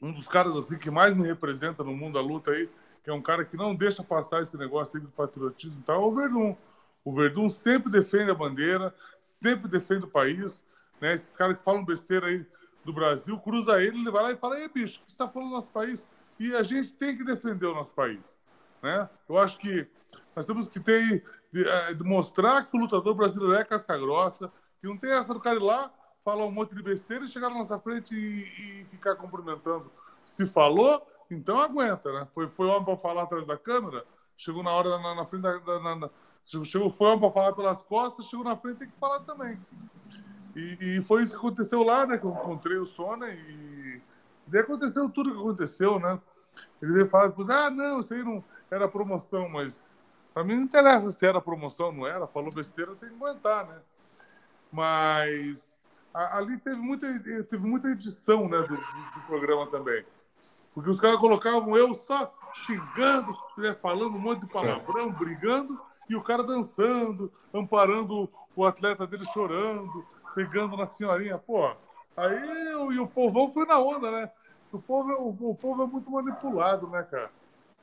B: um dos caras assim que mais me representa no mundo da luta aí, que é um cara que não deixa passar esse negócio aí do patriotismo tal, é o Verdun. O Verdun sempre defende a bandeira, sempre defende o país, né? Esses caras que falam besteira aí do Brasil, cruza ele, ele vai lá e fala: "Ei, bicho, o que você está falando do nosso país?" E a gente tem que defender o nosso país, né? Eu acho que nós temos que ter de, é, de mostrar que o lutador brasileiro é casca grossa, que não tem essa do cara ir lá, falar um monte de besteira e chegar na nossa frente e, e ficar cumprimentando. Se falou, então aguenta, né? Foi, foi homem para falar atrás da câmera, chegou na hora na, na frente da. na, chegou, foi homem para falar pelas costas, chegou na frente tem que falar também. E, e, foi isso que aconteceu lá, né? Que eu encontrei o Sônia e. Daí aconteceu tudo que aconteceu, né? Ele veio falar depois, ah, não, isso aí não era promoção, mas para mim não interessa se era promoção ou não era, falou besteira, tem que aguentar, né? Mas a, ali teve muita, teve muita edição né, do, do, programa também. Porque os caras colocavam eu só xingando, né, falando um monte de palavrão, brigando, e o cara dançando, amparando o atleta dele chorando, pegando na senhorinha. Pô, aí e o povão foi na onda, né? O povo, o, o povo é muito manipulado, né, cara?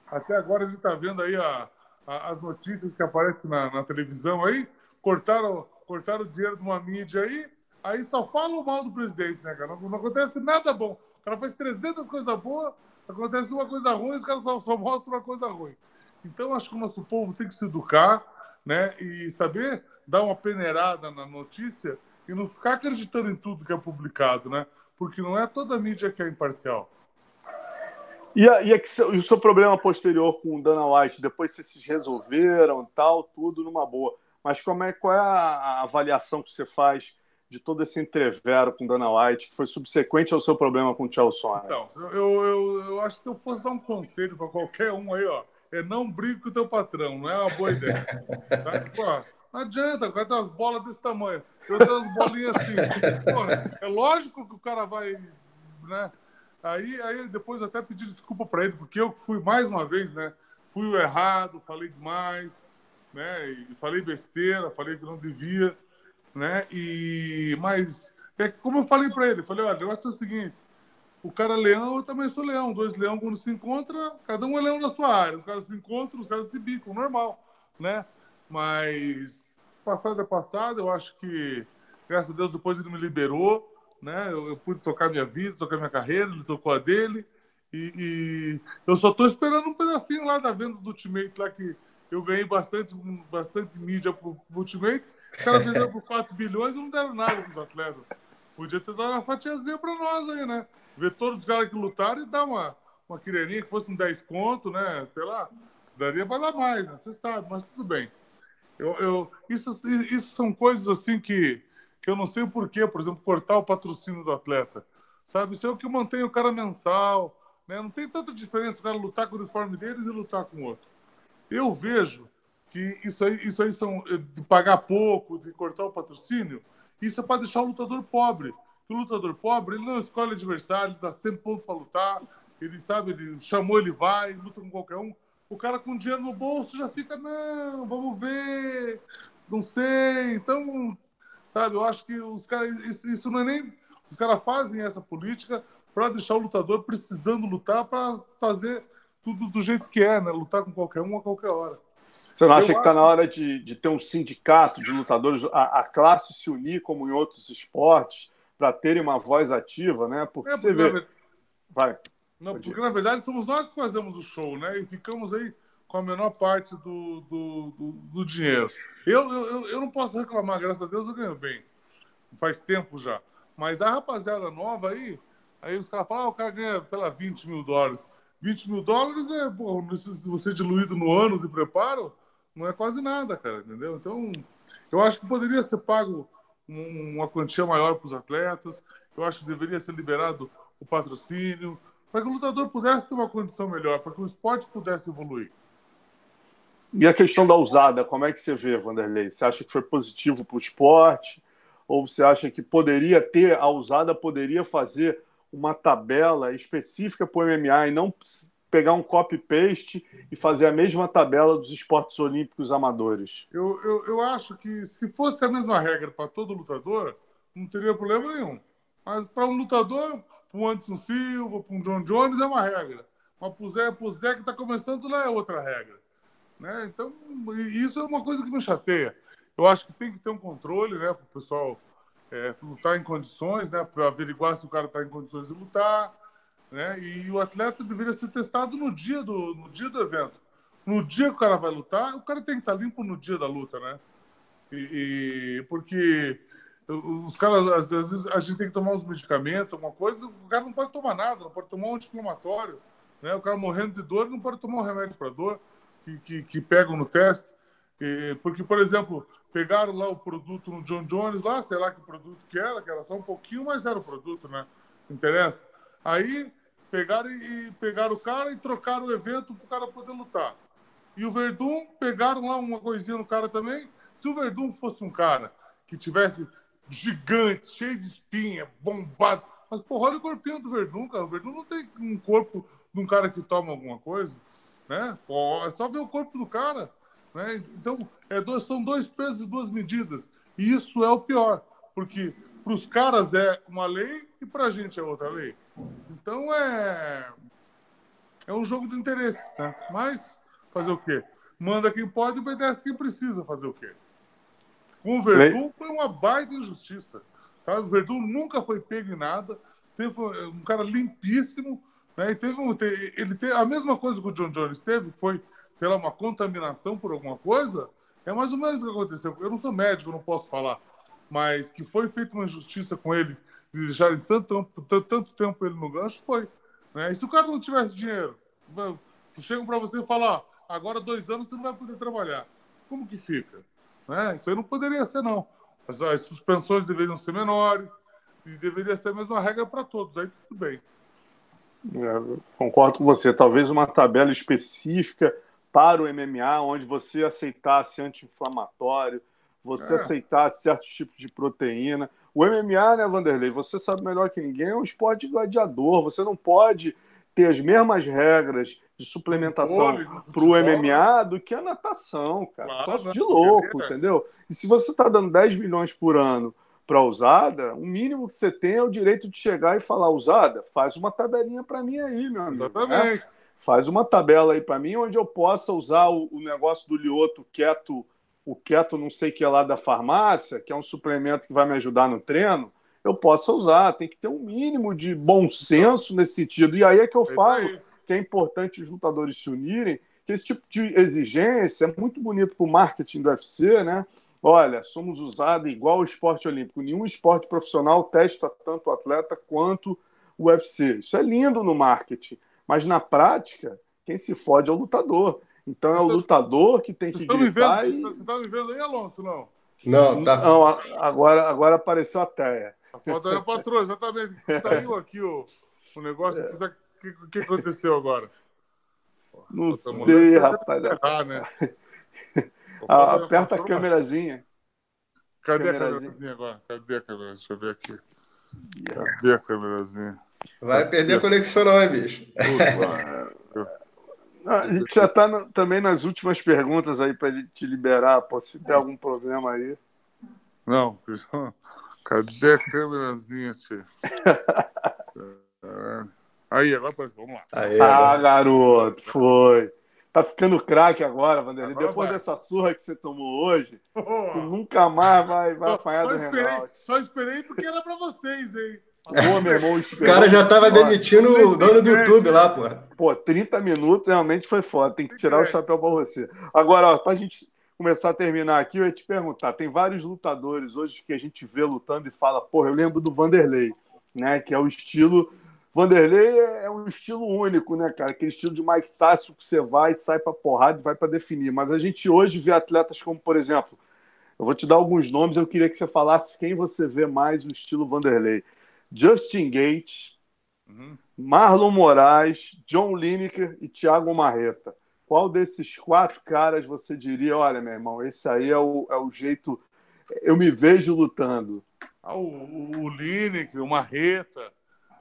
B: Até agora a gente tá vendo aí a, as notícias que aparecem na, na, televisão aí, cortaram, cortaram o dinheiro de uma mídia aí, aí só falam mal do presidente, né, cara? Não, não acontece nada bom. cara faz 300 coisas boas, acontece uma coisa ruim, os caras só, só mostram uma coisa ruim. Então, acho que o nosso povo tem que se educar né, e saber dar uma peneirada na notícia e não ficar acreditando em tudo que é publicado, né? Porque não é toda mídia que é imparcial.
A: E, a, e, a, e, o seu problema posterior com o Dana White, depois vocês se resolveram tal, tudo numa boa. Mas como é, qual é a, avaliação que você faz de todo esse entrevero com Dana White, que foi subsequente ao seu problema com o Chelsea?
B: Então, eu, eu, eu acho que se eu fosse dar um conselho para qualquer um aí, ó, é não brigue com o teu patrão, não é uma boa ideia. Tá? Não adianta, o cara tem umas bolas desse tamanho. Eu tenho umas bolinhas assim. É lógico que o cara vai, né? Aí, aí depois até pedi desculpa para ele, porque eu fui mais uma vez, né? Fui o errado, falei demais, né? E falei besteira, falei que não devia, né? E mas é como eu falei para ele, falei, olha, o negócio é o seguinte, o cara é leão, eu também sou leão. Dois leão quando se encontram, cada um é leão da sua área. Os caras se encontram, os caras se bicam, normal, né? Mas passado é passado, eu acho que graças a Deus depois ele me liberou, né? Eu, eu pude tocar minha vida, tocar minha carreira, ele tocou a dele. E, e eu só estou esperando um pedacinho lá da venda do Ultimate, lá que eu ganhei bastante, bastante mídia pro, pro Ultimate. Os caras venderam por 4 bilhões e não deram nada para os atletas. Podia ter dado uma fatiazinha para nós aí, né? Ver todos os caras que lutaram e dar uma, uma querelinha que fosse um 10 conto, né? Sei lá, daria para dar mais, né? Você sabe, mas tudo bem. Eu, eu, isso, isso são coisas assim que que eu não sei o porquê, por exemplo, cortar o patrocínio do atleta. Sabe? Isso é o que mantém o cara mensal. Né? Não tem tanta diferença o cara lutar com o uniforme deles e lutar com o outro. Eu vejo que isso aí, isso aí são eh, de pagar pouco, de cortar o patrocínio, isso é para deixar o lutador pobre. O lutador pobre, ele não escolhe adversário, ele dá sempre ponto para lutar, ele sabe, ele chamou, ele vai, luta com qualquer um. O cara com dinheiro no bolso já fica, não, vamos ver, não sei. Então, Sabe? Eu acho que os caras. Isso, isso não é nem. Os caras fazem essa política para deixar o lutador precisando lutar para fazer tudo do jeito que é, né? Lutar com qualquer um a qualquer hora.
A: Você não acha eu que está na hora de, de ter um sindicato de lutadores, a, a classe se unir como em outros esportes, para terem uma voz ativa, né? Porque, é, porque você vê. Vai.
B: Não, porque na verdade somos nós que fazemos o show, né? E ficamos aí com a menor parte do, do, do, do dinheiro. Eu, eu, eu não posso reclamar, graças a Deus eu ganho bem. Faz tempo já. Mas a rapaziada nova aí, aí os caras falam, ah, o cara ganha, sei lá, 20 mil dólares. 20 mil dólares é, pô, se você diluído no ano de preparo, não é quase nada, cara, entendeu? Então, eu acho que poderia ser pago uma quantia maior para os atletas, eu acho que deveria ser liberado o patrocínio, para que o lutador pudesse ter uma condição melhor, para que o esporte pudesse evoluir.
A: E a questão da usada, como é que você vê, Vanderlei? Você acha que foi positivo para o esporte? Ou você acha que poderia ter, a usada poderia fazer uma tabela específica para o MMA e não pegar um copy-paste e fazer a mesma tabela dos esportes olímpicos amadores?
B: Eu, eu, eu acho que se fosse a mesma regra para todo lutador, não teria problema nenhum. Mas para um lutador, para um Anderson Silva, para um John Jones, é uma regra. Mas para o Zé, Zé que está começando, lá é outra regra. Né? Então, isso é uma coisa que me chateia. Eu acho que tem que ter um controle né, para o pessoal é, lutar em condições, né, para averiguar se o cara está em condições de lutar. Né? E o atleta deveria ser testado no dia do, no dia do evento. No dia que o cara vai lutar, o cara tem que estar tá limpo no dia da luta, né? E, e, porque os caras, às vezes, a gente tem que tomar os medicamentos, alguma coisa, o cara não pode tomar nada, não pode tomar um anti-inflamatório. Né? O cara morrendo de dor não pode tomar um remédio para dor que, que, que pegam no teste. porque, por exemplo, pegaram lá o produto no John Jones, lá, sei lá que produto que era, que era só um pouquinho, mas era o produto, né? Interessa. Aí pegaram e pegaram o cara e trocaram o evento para o cara poder lutar. E o Verdun pegaram lá uma coisinha no cara também. Se o Verdun fosse um cara que tivesse gigante, cheio de espinha, bombado. Mas, porra, olha o corpinho do Verdun, cara. O Verdun não tem um corpo de um cara que toma alguma coisa. Né? É só ver o corpo do cara. Né? Então, é dois, são dois pesos e duas medidas. E isso é o pior, porque para os caras é uma lei e para a gente é outra lei. Então, é, é um jogo de interesse. Né? Mas, fazer o quê? Manda quem pode e obedece quem precisa fazer o quê? Com o Verdun foi uma baita injustiça. Tá? O Verdun nunca foi pego em nada, sempre foi um cara limpíssimo, né? E teve um, ele teve a mesma coisa que o John Jones teve, foi, sei lá, uma contaminação por alguma coisa. É mais ou menos o que aconteceu. Eu não sou médico, não posso falar, mas que foi feita uma injustiça com ele, de deixarem tanto, tanto, tanto tempo ele no gancho, foi. Né? E se o cara não tivesse dinheiro, chegam para você e falam, agora dois anos você não vai poder trabalhar. Como que fica? Né? Isso aí não poderia ser, não. As, as suspensões deveriam ser menores e deveria ser a mesma regra para todos. Aí tudo bem.
A: É, concordo com você. Talvez uma tabela específica para o MMA, onde você aceitasse anti-inflamatório, você é. aceitasse certos tipos de proteína. O MMA, né, Vanderlei? Você sabe melhor que ninguém, é um esporte gladiador. Você não pode ter as mesmas regras de suplementação para o MMA do que a natação, cara. Claro, de louco, entendeu? E se você está dando 10 milhões por ano para usada, o mínimo que você tem é o direito de chegar e falar, usada, faz uma tabelinha para mim aí, meu amigo.
B: Né? Exatamente. Né?
A: Faz uma tabela aí para mim onde eu possa usar o, o negócio do Lioto quieto, o quieto não sei que é lá da farmácia, que é um suplemento que vai me ajudar no treino, eu possa usar. Tem que ter um mínimo de bom senso nesse sentido. E aí é que eu é falo que é importante os lutadores se unirem, que esse tipo de exigência é muito bonito para o marketing do UFC, né? Olha, somos usados igual o esporte olímpico. Nenhum esporte profissional testa tanto o atleta quanto o UFC. Isso é lindo no marketing, mas na prática, quem se fode é o lutador. Então é o lutador que tem que gritar
B: vendo, e... Você está me vendo aí, Alonso, não?
A: Não, tá. Não, agora, agora apareceu a teia.
B: A foto é a patroa, exatamente. Saiu aqui o, o negócio. O é. que, que, aconteceu agora?
A: Não sei, rapaz. Errar, né? Ah, aperta a câmerazinha.
B: Cadê câmerazinha. a câmerazinha agora? Cadê a câmerazinha? Deixa eu ver aqui. Cadê a câmerazinha?
C: Vai perder a conexão, não, hein, bicho?
A: a gente já está também nas últimas perguntas aí para te liberar. Pô, se der algum problema aí.
B: Não, cadê a câmerazinha, tio? Aí, agora vamos lá.
A: Aí, ah, garoto, foi. Tá ficando craque agora, Vanderlei. Agora Depois vai. dessa surra que você tomou hoje, oh. tu nunca mais vai, vai apanhar só do esperei,
B: Só esperei porque era pra vocês, hein?
A: Pô, meu irmão,
C: o cara já tava demitindo o dono do YouTube lá, pô.
A: Pô, 30 minutos realmente foi foda. Tem que tirar o chapéu pra você. Agora, ó, pra gente começar a terminar aqui, eu ia te perguntar: tem vários lutadores hoje que a gente vê lutando e fala, porra, eu lembro do Vanderlei, né? Que é o estilo Vanderlei é, é um estilo único, né, cara? Aquele estilo de Mike Tyson que você vai, sai para porrada e vai para definir. Mas a gente hoje vê atletas como, por exemplo, eu vou te dar alguns nomes, eu queria que você falasse quem você vê mais no estilo Vanderlei. Justin Gates, uhum. Marlon Moraes, John Lineker e Thiago Marreta. Qual desses quatro caras você diria, olha, meu irmão, esse aí é o, é o jeito... Eu me vejo lutando.
B: Ah, o, o Lineker, o Marreta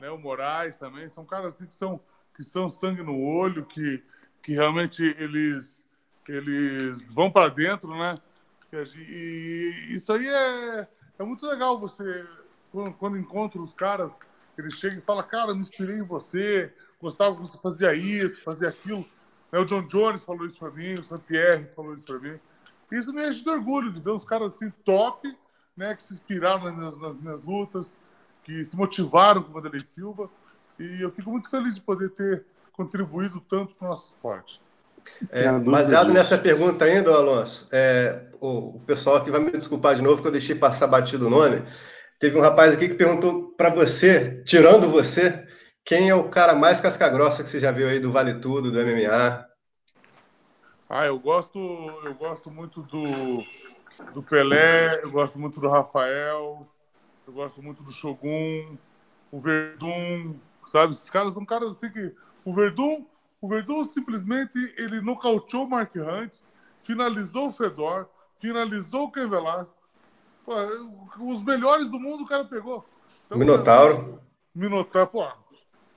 B: né, o Moraes também, são caras assim que são, que são sangue no olho, que, que realmente eles, eles vão para dentro, né? E isso aí é, é muito legal você, quando, quando encontra os caras, eles chegam e falam, cara, me inspirei em você, gostava que você fazia isso, fazia aquilo. Né, o John Jones falou isso para mim, o Sam Pierre falou isso para mim. Isso me enche de orgulho de ver uns caras assim top, né, que se inspiraram nas, nas minhas lutas, que se motivaram com o Vanderlei Silva. E eu fico muito feliz de poder ter contribuído tanto para o nosso esporte.
C: É, baseado nessa pergunta ainda, Alonso, é, o, o, pessoal aqui vai me desculpar de novo que eu deixei passar batido o nome. Teve um rapaz aqui que perguntou para você, tirando você, quem é o cara mais casca-grossa que você já viu aí do Vale Tudo, do MMA?
B: Ah, eu gosto, eu gosto muito do, do Pelé, eu gosto muito do Rafael, eu gosto muito do Shogun, o Verdun, sabe? Esses caras são caras assim que. O Verdun, o Verdun simplesmente ele nocauteou o Mark Hunt, finalizou o Fedor, finalizou o Ken Velasquez. Pô, os melhores do mundo o cara pegou.
C: Então, Minotauro.
B: É, Minotauro, pô,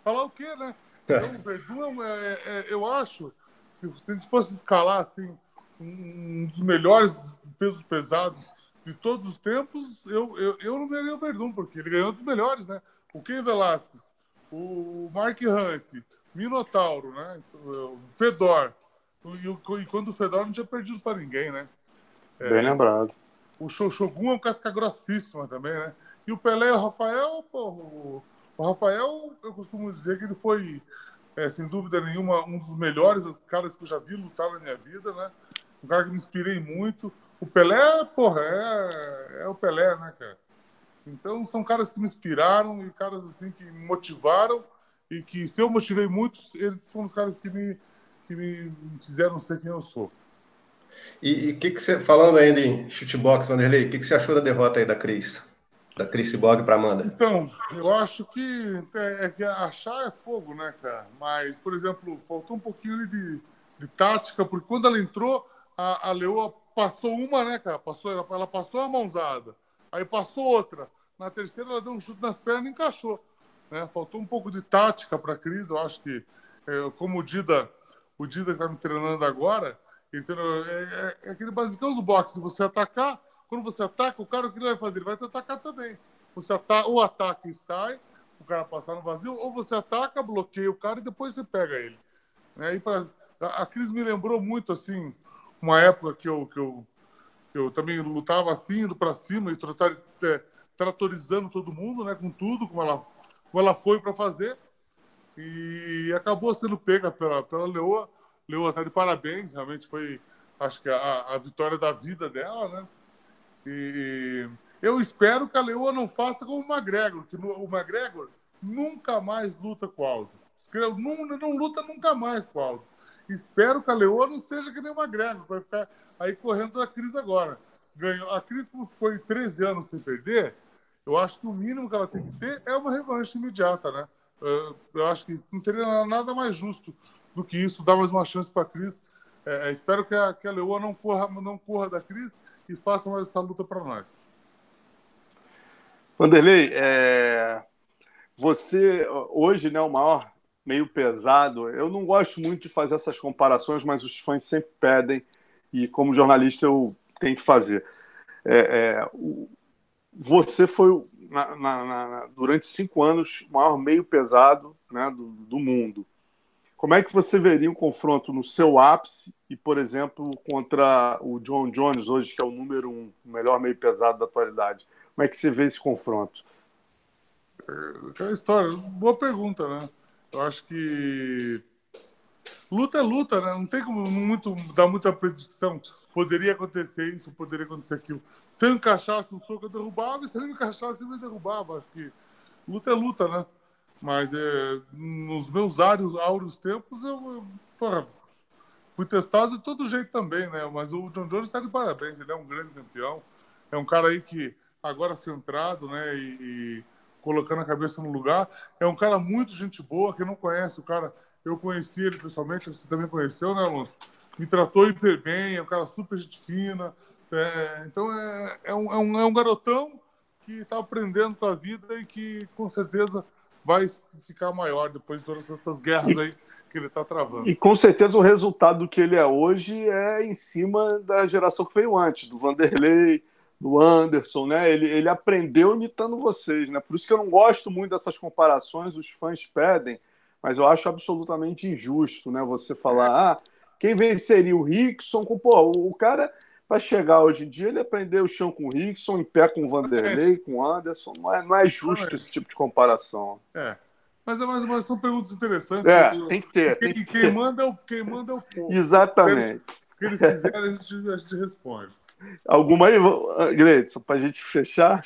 B: falar o quê, né? Então, o Verdun, é, é, é, eu acho, se a gente fosse escalar assim, um dos melhores pesos pesados de todos os tempos, eu, eu, eu não ganhei o Verdun, porque ele ganhou dos melhores, né? O Ken Velasquez, o Mark Hunt, Minotauro, né? O Fedor. E, e, quando o Fedor não tinha perdido para ninguém, né?
A: É, Bem lembrado.
B: O Shogun é um casca grossíssima também, né? E o Pelé e o Rafael, o O Rafael, eu costumo dizer que ele foi, é, sem dúvida nenhuma, um dos melhores caras que eu já vi lutar na minha vida, né? Um cara que me inspirei muito. O Pelé, porra, é, é o Pelé, né, cara? Então, são caras que me inspiraram e caras assim que me motivaram e que, se eu motivei muitos, eles foram os caras que me, que me fizeram ser quem eu sou.
C: E o que, que você, falando ainda em chutebox, Vanderlei, o que, que você achou da derrota aí da Cris? Da Cris Bog para Amanda?
B: Então, eu acho que é, é, que achar é fogo, né, cara? Mas, por exemplo, faltou um pouquinho de, de tática, porque quando ela entrou, a, a Leoa passou uma, né, cara? Passou, ela, ela passou a mãozada, aí passou outra. Na terceira, ela deu um chute nas pernas e encaixou. Né? Faltou um pouco de tática para a Cris. Eu acho que, é, como o Dida, o Dida está me treinando agora, ele é, é, é, aquele basicão do boxe. Você atacar, quando você ataca, o cara o que ele vai fazer? Ele vai te atacar também. Você ataca, ou ataca e sai, o cara passar no vazio, ou você ataca, bloqueia o cara e depois você pega ele. Né? E pra, a, a Cris me lembrou muito, assim, uma época que eu, que eu, eu também lutava assim, indo para cima e tratar, é, tratorizando todo mundo, né, com tudo, como ela, como ela foi para fazer. E acabou sendo pega pela, pela Leoa. Leoa tá de parabéns, realmente foi, acho que a, a vitória da vida dela, né? E eu espero que a Leoa não faça como o McGregor, que o McGregor nunca mais luta com o Aldo. Não, não luta nunca mais com o Aldo. Espero que a Leoa não seja que nem o McGregor, vai ficar aí correndo da crise agora. Ganhou, a crise, como ficou em 13 anos sem perder, eu acho que o mínimo que ela tem que ter é uma revanche imediata, né? Eu acho que não seria nada mais justo do que isso, dar mais uma chance para a Cris. É, é, espero que a, que a Leoa não corra, não corra da Cris e faça mais essa luta para nós.
A: Vanderlei, é... você hoje, né, o maior meio pesado. Eu não gosto muito de fazer essas comparações, mas os fãs sempre pedem e como jornalista eu tenho que fazer. É, é, você foi na, na, na, durante cinco anos o maior meio pesado né, do, do, mundo. Como é que você veria um confronto no seu ápice e, por exemplo, contra o John Jones hoje, que é o número um, o melhor meio pesado da atualidade? Como é que você vê esse confronto?
B: É aquela história, boa pergunta, né? Eu acho que luta é luta, né? Não tem como muito, dar muita predição poderia acontecer isso, poderia acontecer aquilo. Se eu encaixasse um soco, eu derrubava, e se ele me encaixasse, eu me derrubava. Acho que luta é luta, né? Mas é, nos meus áureos, áureos tempos, eu, eu porra, fui testado de todo jeito também, né? Mas o John Jones está de parabéns, ele é um grande campeão. É um cara aí que, agora centrado, né? E, e colocando a cabeça no lugar. É um cara muito gente boa, que não conhece o cara. Eu conheci ele pessoalmente, você também conheceu, né, Alonso? me tratou hiper bem, é um cara super gente fina. É, então é, é, um, é, um, é um garotão que está aprendendo com a vida e que com certeza vai ficar maior depois de todas essas guerras aí que ele está travando.
A: E com certeza o resultado do que ele é hoje é em cima da geração que veio antes, do Vanderlei, do Anderson, né? Ele, ele aprendeu imitando vocês, né? Por isso que eu não gosto muito dessas comparações, os fãs pedem, mas eu acho absolutamente injusto, né? Você falar, ah, quem venceria o Rickson com. Pô, o cara, para chegar hoje em dia, ele aprendeu o chão com o Rickson, em pé com o Vanderlei, com o Anderson. Não é, não é justo esse tipo de comparação.
B: É. Mas, é mas, mas são perguntas interessantes.
A: É, tem que ter.
B: Quem, que quem, ter. Manda é o, quem manda é o povo.
A: Exatamente.
B: O que eles quiserem, a gente, a gente responde.
A: Alguma aí, Gleidson, para a gente fechar?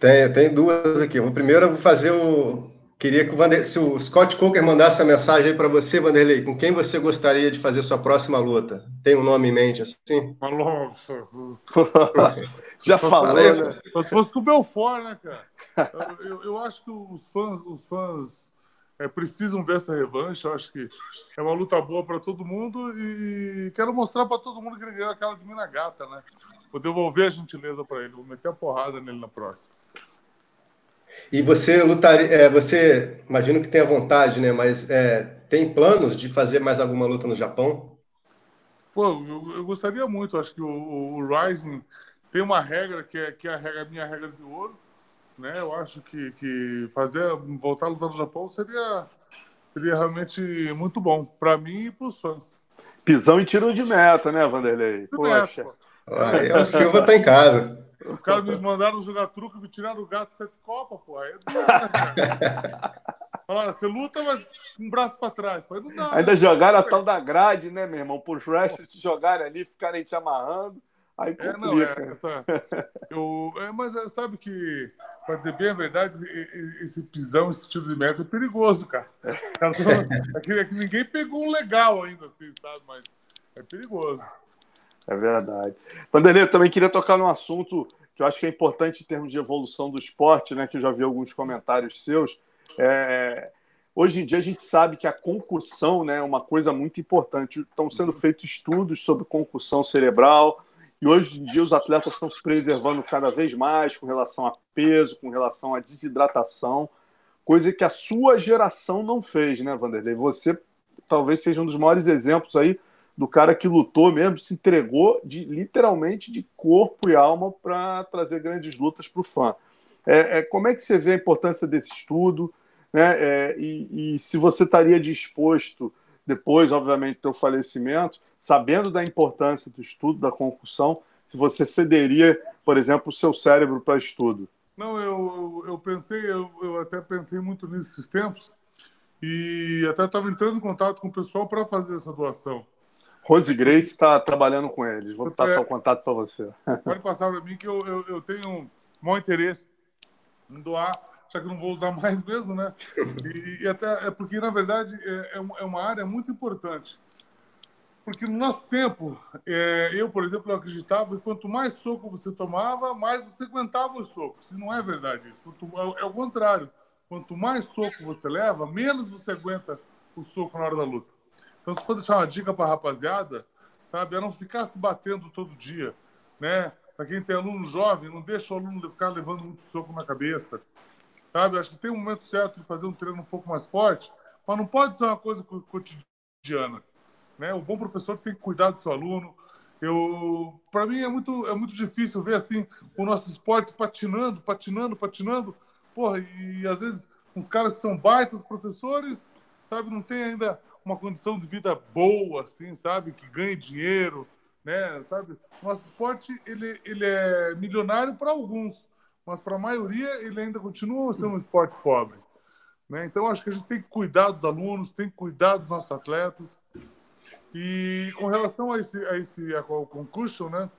C: Tem, tem duas aqui. Primeiro, eu vou fazer o, Queria que o Vander... se o Scott Coker mandasse a mensagem aí para você, Vanderlei, com quem você gostaria de fazer sua próxima luta? Tem um nome em mente assim?
A: Já falou, né?
B: Se fosse com o Belfort, né, cara? Eu, eu, eu, acho que os fãs, os fãs é, precisam ver essa revanche. Eu acho que é uma luta boa para todo mundo e quero mostrar para todo mundo que ele ganhou aquela de mina gata, né? Vou devolver a gentileza para ele, vou meter a porrada nele na próxima.
C: E você lutaria, é, você imagino que tenha vontade, né? Mas é, tem planos de fazer mais alguma luta no Japão?
B: Pô, eu, eu gostaria muito. Acho que o, o, Rising tem uma regra que é, que é a regra, minha regra de ouro, né? Eu acho que, que fazer voltar a lutar no Japão seria seria realmente muito bom para mim e para os fãs.
A: Pisão e tiro de meta, né, Vanderlei?
C: Poxa. Meta, o Silva tá em casa.
B: Os caras me mandaram jogar truque, me tiraram o gato sete copas, pô. Aí é duro, né, cara? Falaram, você luta, mas com um braço pra trás. Pô, não dá,
A: Ainda
B: né?
A: jogaram a tal da grade, né, meu irmão? Por wrestlers te jogarem ali, ficarem te amarrando. Aí
B: É, não, é, essa, eu, é, mas é, sabe que, pra dizer bem a verdade, esse pisão, esse tipo de meta é perigoso, cara. Cara, É que, é que ninguém pegou um legal ainda, assim, sabe? Mas é perigoso.
A: É verdade. Vanderlei, eu também queria tocar num assunto que eu acho que é importante em termos de evolução do esporte, né? Que eu já vi alguns comentários seus. É, Hoje em dia a gente sabe que a concussão né, é uma coisa muito importante. Estão sendo feitos estudos sobre concussão cerebral e hoje em dia os atletas estão se preservando cada vez mais com relação a peso, com relação à desidratação, coisa que a sua geração não fez, né, Vanderlei? Você talvez seja um dos maiores exemplos aí do cara que lutou mesmo, se entregou de literalmente de corpo e alma para trazer grandes lutas para o fã. É, é, como é que você vê a importância desse estudo? Né? É, e, e, se você estaria disposto, depois, obviamente, do falecimento, sabendo da importância do estudo da concussão, se você cederia, por exemplo, o seu cérebro para estudo?
B: Não, eu, eu pensei, eu, eu até pensei muito nesses tempos e até estava entrando em contato com o pessoal para fazer essa doação.
A: Rose Grace está trabalhando com eles. Vou passar
B: tô-
A: o contato para você.
B: Pode passar para mim que eu, eu, eu tenho um maior interesse em doar, já que eu não vou usar mais mesmo, né? E, e até é porque, na verdade, é, é é uma área muito importante. Porque no nosso tempo, é, eu, por exemplo, eu acreditava que quanto mais soco você tomava, mais você aguentava os socos. E não é verdade isso. Quanto- é, é o contrário. Quanto mais soco você leva, menos você aguenta o soco na hora da luta. Então, se for deixar uma dica para a rapaziada, sabe, é não ficar se batendo todo dia, né? Para quem tem aluno jovem, não deixa o aluno ficar levando muito soco na cabeça, sabe? Acho que tem um momento certo de fazer um treino um pouco mais forte, mas não pode ser uma coisa co- cotidiana, né? O bom professor tem que cuidar do seu aluno. Eu, para mim é muito é muito difícil ver assim o nosso esporte patinando, patinando, patinando. Porra, e às vezes uns caras são baitas professores, sabe, não tem ainda uma condição de vida boa, assim, sabe, que ganhe dinheiro, né, sabe? Nosso esporte ele ele é milionário para alguns, mas para a maioria ele ainda continua sendo um esporte pobre, né? Então acho que a gente tem que cuidar dos alunos, tem que cuidar dos nossos atletas. E com relação a esse a esse ao concussion, né?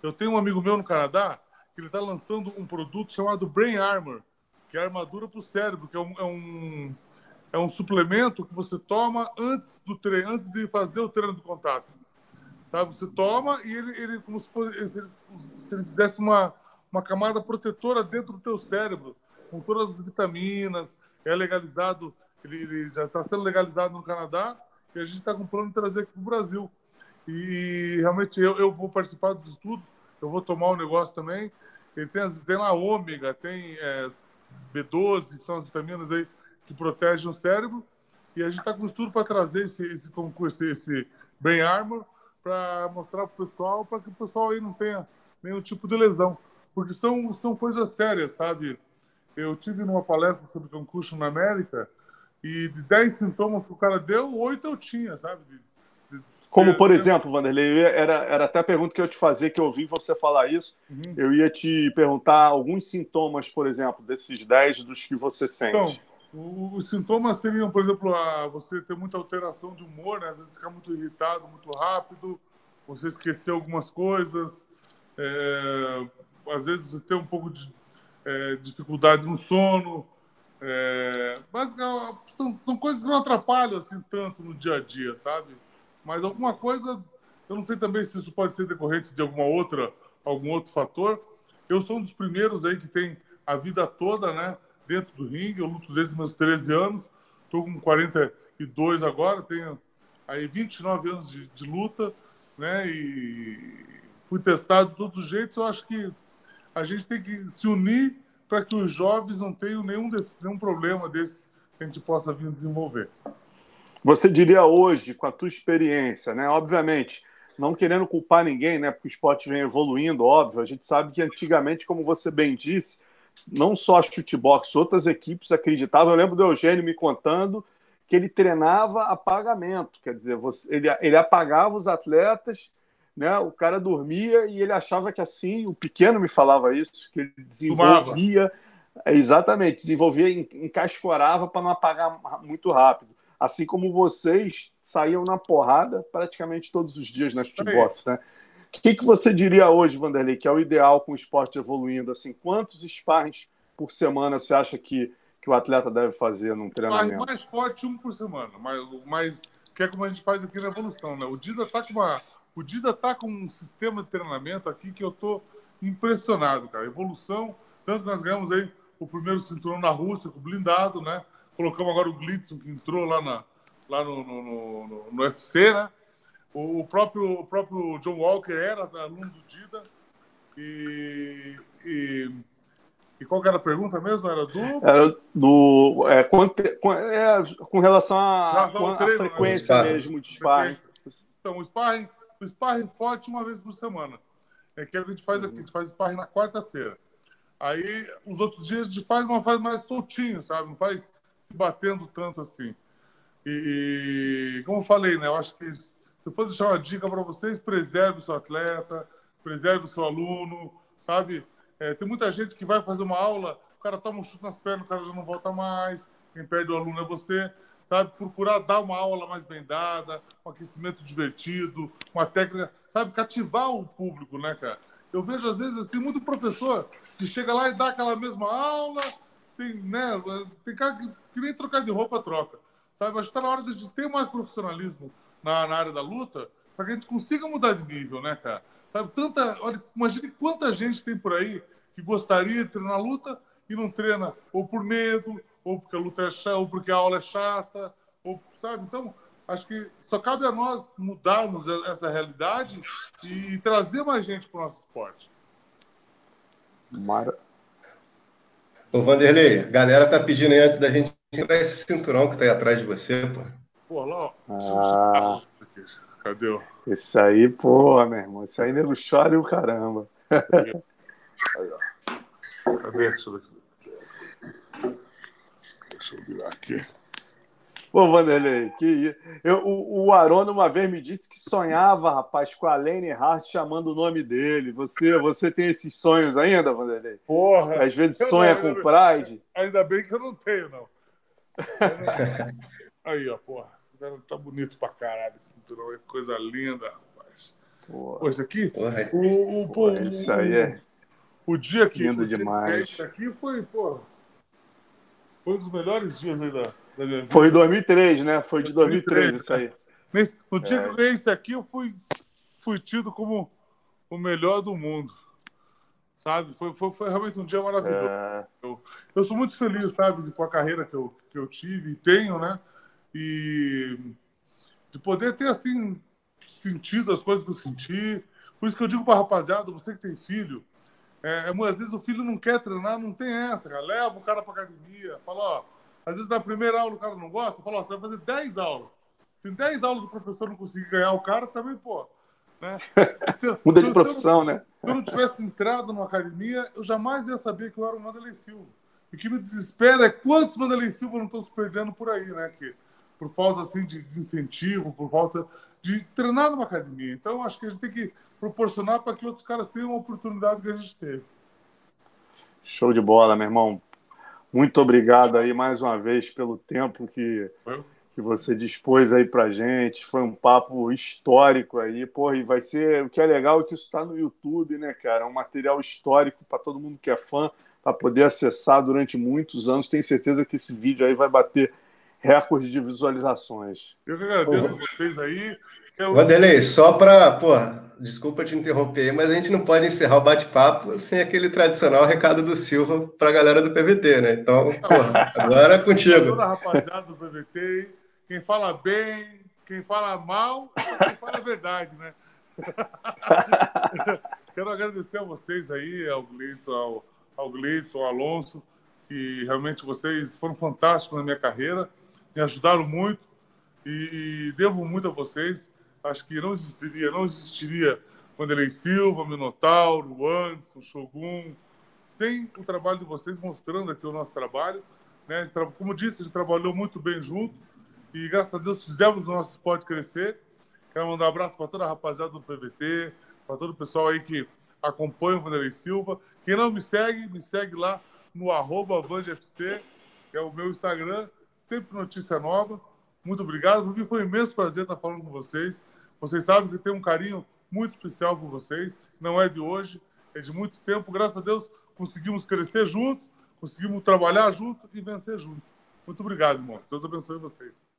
B: Eu tenho um amigo meu no Canadá que ele está lançando um produto chamado Brain Armor, que é armadura para o cérebro, que é um, é um é um suplemento que você toma antes do treino, antes de fazer o treino de contato. Sabe? Você toma e ele, ele como se, se ele fizesse uma, uma camada protetora dentro do teu cérebro, com todas as vitaminas. É legalizado, ele, ele já está sendo legalizado no Canadá e a gente está com plano de trazer aqui para o Brasil. E realmente eu, eu vou participar dos estudos, eu vou tomar o negócio também. Ele tem, as, tem lá ômega, tem é, B12, que são as vitaminas aí que protegem o cérebro. E a gente está com estudo para trazer esse, esse concurso, esse Brain Armor, para mostrar para o pessoal, para que o pessoal aí não tenha nenhum tipo de lesão. Porque são, são coisas sérias, sabe? Eu tive numa palestra sobre concurso na América e de 10 sintomas que o cara deu, 8 eu tinha, sabe? De- de-
A: Como, por
B: de-
A: exemplo, Vanderlei, era, era até a pergunta que eu te fazer, que eu ouvi você falar isso.
B: Uhum.
A: Eu ia te perguntar alguns sintomas, por exemplo, desses 10 dos que você
B: Então,
A: sente.
B: o- os sintomas seriam, por exemplo, a, você ter muita alteração de humor, né? às vezes ficar muito irritado muito rápido, você esquecer algumas coisas, é, às vezes ter um pouco de é, dificuldade no sono. É, mas são, são coisas que não atrapalham assim tanto no dia a dia, sabe? Mas alguma coisa, eu não sei também se isso pode ser decorrente de alguma outra, algum outro fator. Eu sou um dos primeiros aí que tem a vida toda, né? Dentro do ringue, eu luto desde meus 13 anos, estou com 42 agora, tenho aí 29 anos de, de luta, né? E fui testado de todos os jeitos. Eu acho que a gente tem que se unir para que os jovens não tenham nenhum, nenhum problema desse que a gente possa vir desenvolver.
A: Você diria hoje, com a tua experiência, né? Obviamente, não querendo culpar ninguém, né? Porque o esporte vem evoluindo, óbvio. A gente sabe que antigamente, como você bem disse, não só a chutebox, outras equipes acreditavam. Eu lembro do Eugênio me contando que ele treinava a pagamento, quer dizer, você, ele, ele apagava os atletas né? O cara dormia e ele achava que assim, o pequeno me falava isso, que ele desenvolvia. Exatamente, desenvolvia, encascorava para não apagar muito rápido. Assim como vocês saíam na porrada praticamente todos os dias nas shootbox, né? O que, que você diria hoje, Vanderlei, que é o ideal com o esporte evoluindo? Assim, quantos sparrings por semana você acha que, que o atleta deve fazer num treinamento?
B: Mais, mais forte um por semana, mas, mas que é como a gente faz aqui na evolução, né? O Dida tá com uma, o Dida tá com um sistema de treinamento aqui que eu tô impressionado, cara. Evolução, tanto nós ganhamos aí o primeiro cinturão na Rússia com blindado, né? Colocamos agora o Blitzen, que entrou lá, na, lá no, no, no, no UFC, né? O próprio, o próprio John Walker era aluno do Dida. E, e, e qual era a pergunta mesmo? Era do.
A: Era do. É, com, com, é, com relação à né? frequência né? mesmo de sparring.
B: Então, o sparring, o sparring forte uma vez por semana. É que a gente faz aqui, a gente faz sparring na quarta-feira. Aí, os outros dias a gente faz uma fase mais soltinho, sabe? Não faz se batendo tanto assim. E, como eu falei, né? Eu acho que se for deixar uma dica para vocês, preserve o seu atleta, preserve o seu aluno, sabe? É, tem muita gente que vai fazer uma aula, o cara toma um chute nas pernas, o cara já não volta mais, quem perde o aluno é você, sabe? Procurar dar uma aula mais bem dada, um aquecimento divertido, uma técnica, sabe? Cativar o público, né, cara? Eu vejo, às vezes, assim, muito professor que chega lá e dá aquela mesma aula, assim, né? Tem cara que, que nem trocar de roupa troca, sabe? Acho que está na hora de ter mais profissionalismo na, na área da luta para que a gente consiga mudar de nível, né, cara? Sabe, tanta. Olha, imagine quanta gente tem por aí que gostaria de treinar luta e não treina, ou por medo, ou porque a luta é chata, ou porque a aula é chata, ou, sabe? Então, acho que só cabe a nós mudarmos essa realidade e trazer mais gente para o nosso esporte.
C: Mara. Ô, Vanderlei, a galera tá pedindo aí antes da gente tirar esse cinturão que tá aí atrás de você, pô.
B: Pô, lá, ó. Ah, Cadê?
A: Esse aí, pô, meu irmão. Esse aí nego chora e o caramba. Aí,
B: ó. Cadê? Deixa eu ver. Deixa eu virar aqui.
A: Pô, Vanderlei, que eu, o, o Arona uma vez me disse que sonhava, rapaz, com a Lane Hart chamando o nome dele. Você, você tem esses sonhos ainda, Vanderlei?
B: Porra!
A: Às vezes sonha não, com Pride.
B: Ainda bem que eu não tenho, não. Aí, ó, porra. Tá bonito pra caralho esse cinturão. É coisa linda, rapaz. Porra. Pô, esse aqui? Porra. O, o,
A: porra, isso aí é.
B: O dia que.
A: Lindo demais.
B: Esse aqui foi, porra. Foi um dos melhores dias aí da, da minha vida.
A: Foi em 2003, né? Foi de 2003, 2003 isso aí.
B: Nesse, no dia que eu ganhei esse aqui, eu fui, fui tido como o melhor do mundo. Sabe? Foi, foi, foi realmente um dia maravilhoso. É. Eu, eu sou muito feliz, sabe, com a carreira que eu, que eu tive e tenho, né? E de poder ter, assim, sentido as coisas que eu senti. Por isso que eu digo para rapaziada, você que tem filho, é, é, às vezes o filho não quer treinar, não tem essa, cara. Leva o cara para academia, fala, ó. Às vezes na primeira aula o cara não gosta, fala, ó, você vai fazer 10 aulas. Se em 10 aulas o professor não conseguir ganhar o cara, também, pô. Né?
A: Se, Muda de profissão,
B: eu,
A: né?
B: Se eu não tivesse entrado numa academia, eu jamais ia saber que eu era o Mandelei Silva. E o que me desespera é quantos Mandelei Silva não estão se perdendo por aí, né? Que, por falta assim, de, de incentivo, por falta de treinar numa academia. Então, acho que a gente tem que proporcionar para que outros caras tenham a oportunidade que a gente teve.
A: Show de bola, meu irmão. Muito obrigado aí mais uma vez pelo tempo que, que você dispôs aí pra gente. Foi um papo histórico aí, porra, e vai ser. O que é legal é que isso está no YouTube, né, cara? É um material histórico para todo mundo que é fã, para poder acessar durante muitos anos. Tenho certeza que esse vídeo aí vai bater recorde de visualizações.
B: Eu que agradeço a vocês aí.
C: Eu... Vanderlei, só para, pô, desculpa te interromper, mas a gente não pode encerrar o bate-papo sem aquele tradicional recado do Silva para a galera do PVT, né? Então, porra, agora é contigo.
B: Toda a rapaziada do PVT, quem fala bem, quem fala mal, quem fala a verdade, né? Quero agradecer a vocês aí, ao Gleidson, ao, ao Gleidson, ao Alonso, que realmente vocês foram fantásticos na minha carreira, me ajudaram muito e, e devo muito a vocês acho que não existiria, não existiria Vanderlei Silva, Minotauro, Anderson, Shogun, sem o trabalho de vocês mostrando aqui o nosso trabalho. Né? Como disse, a gente trabalhou muito bem junto e, graças a Deus, fizemos o nosso esporte crescer. Quero mandar um abraço para toda a rapaziada do PVT, para todo o pessoal aí que acompanha o Vanderlei Silva. Quem não me segue, me segue lá no arroba VandeFC, que é o meu Instagram, sempre notícia nova. Muito obrigado, para mim foi um imenso prazer estar falando com vocês. Vocês sabem que eu tenho um carinho muito especial por vocês, não é de hoje, é de muito tempo. Graças a Deus conseguimos crescer juntos, conseguimos trabalhar juntos e vencer juntos. Muito obrigado, irmãos. Deus abençoe vocês.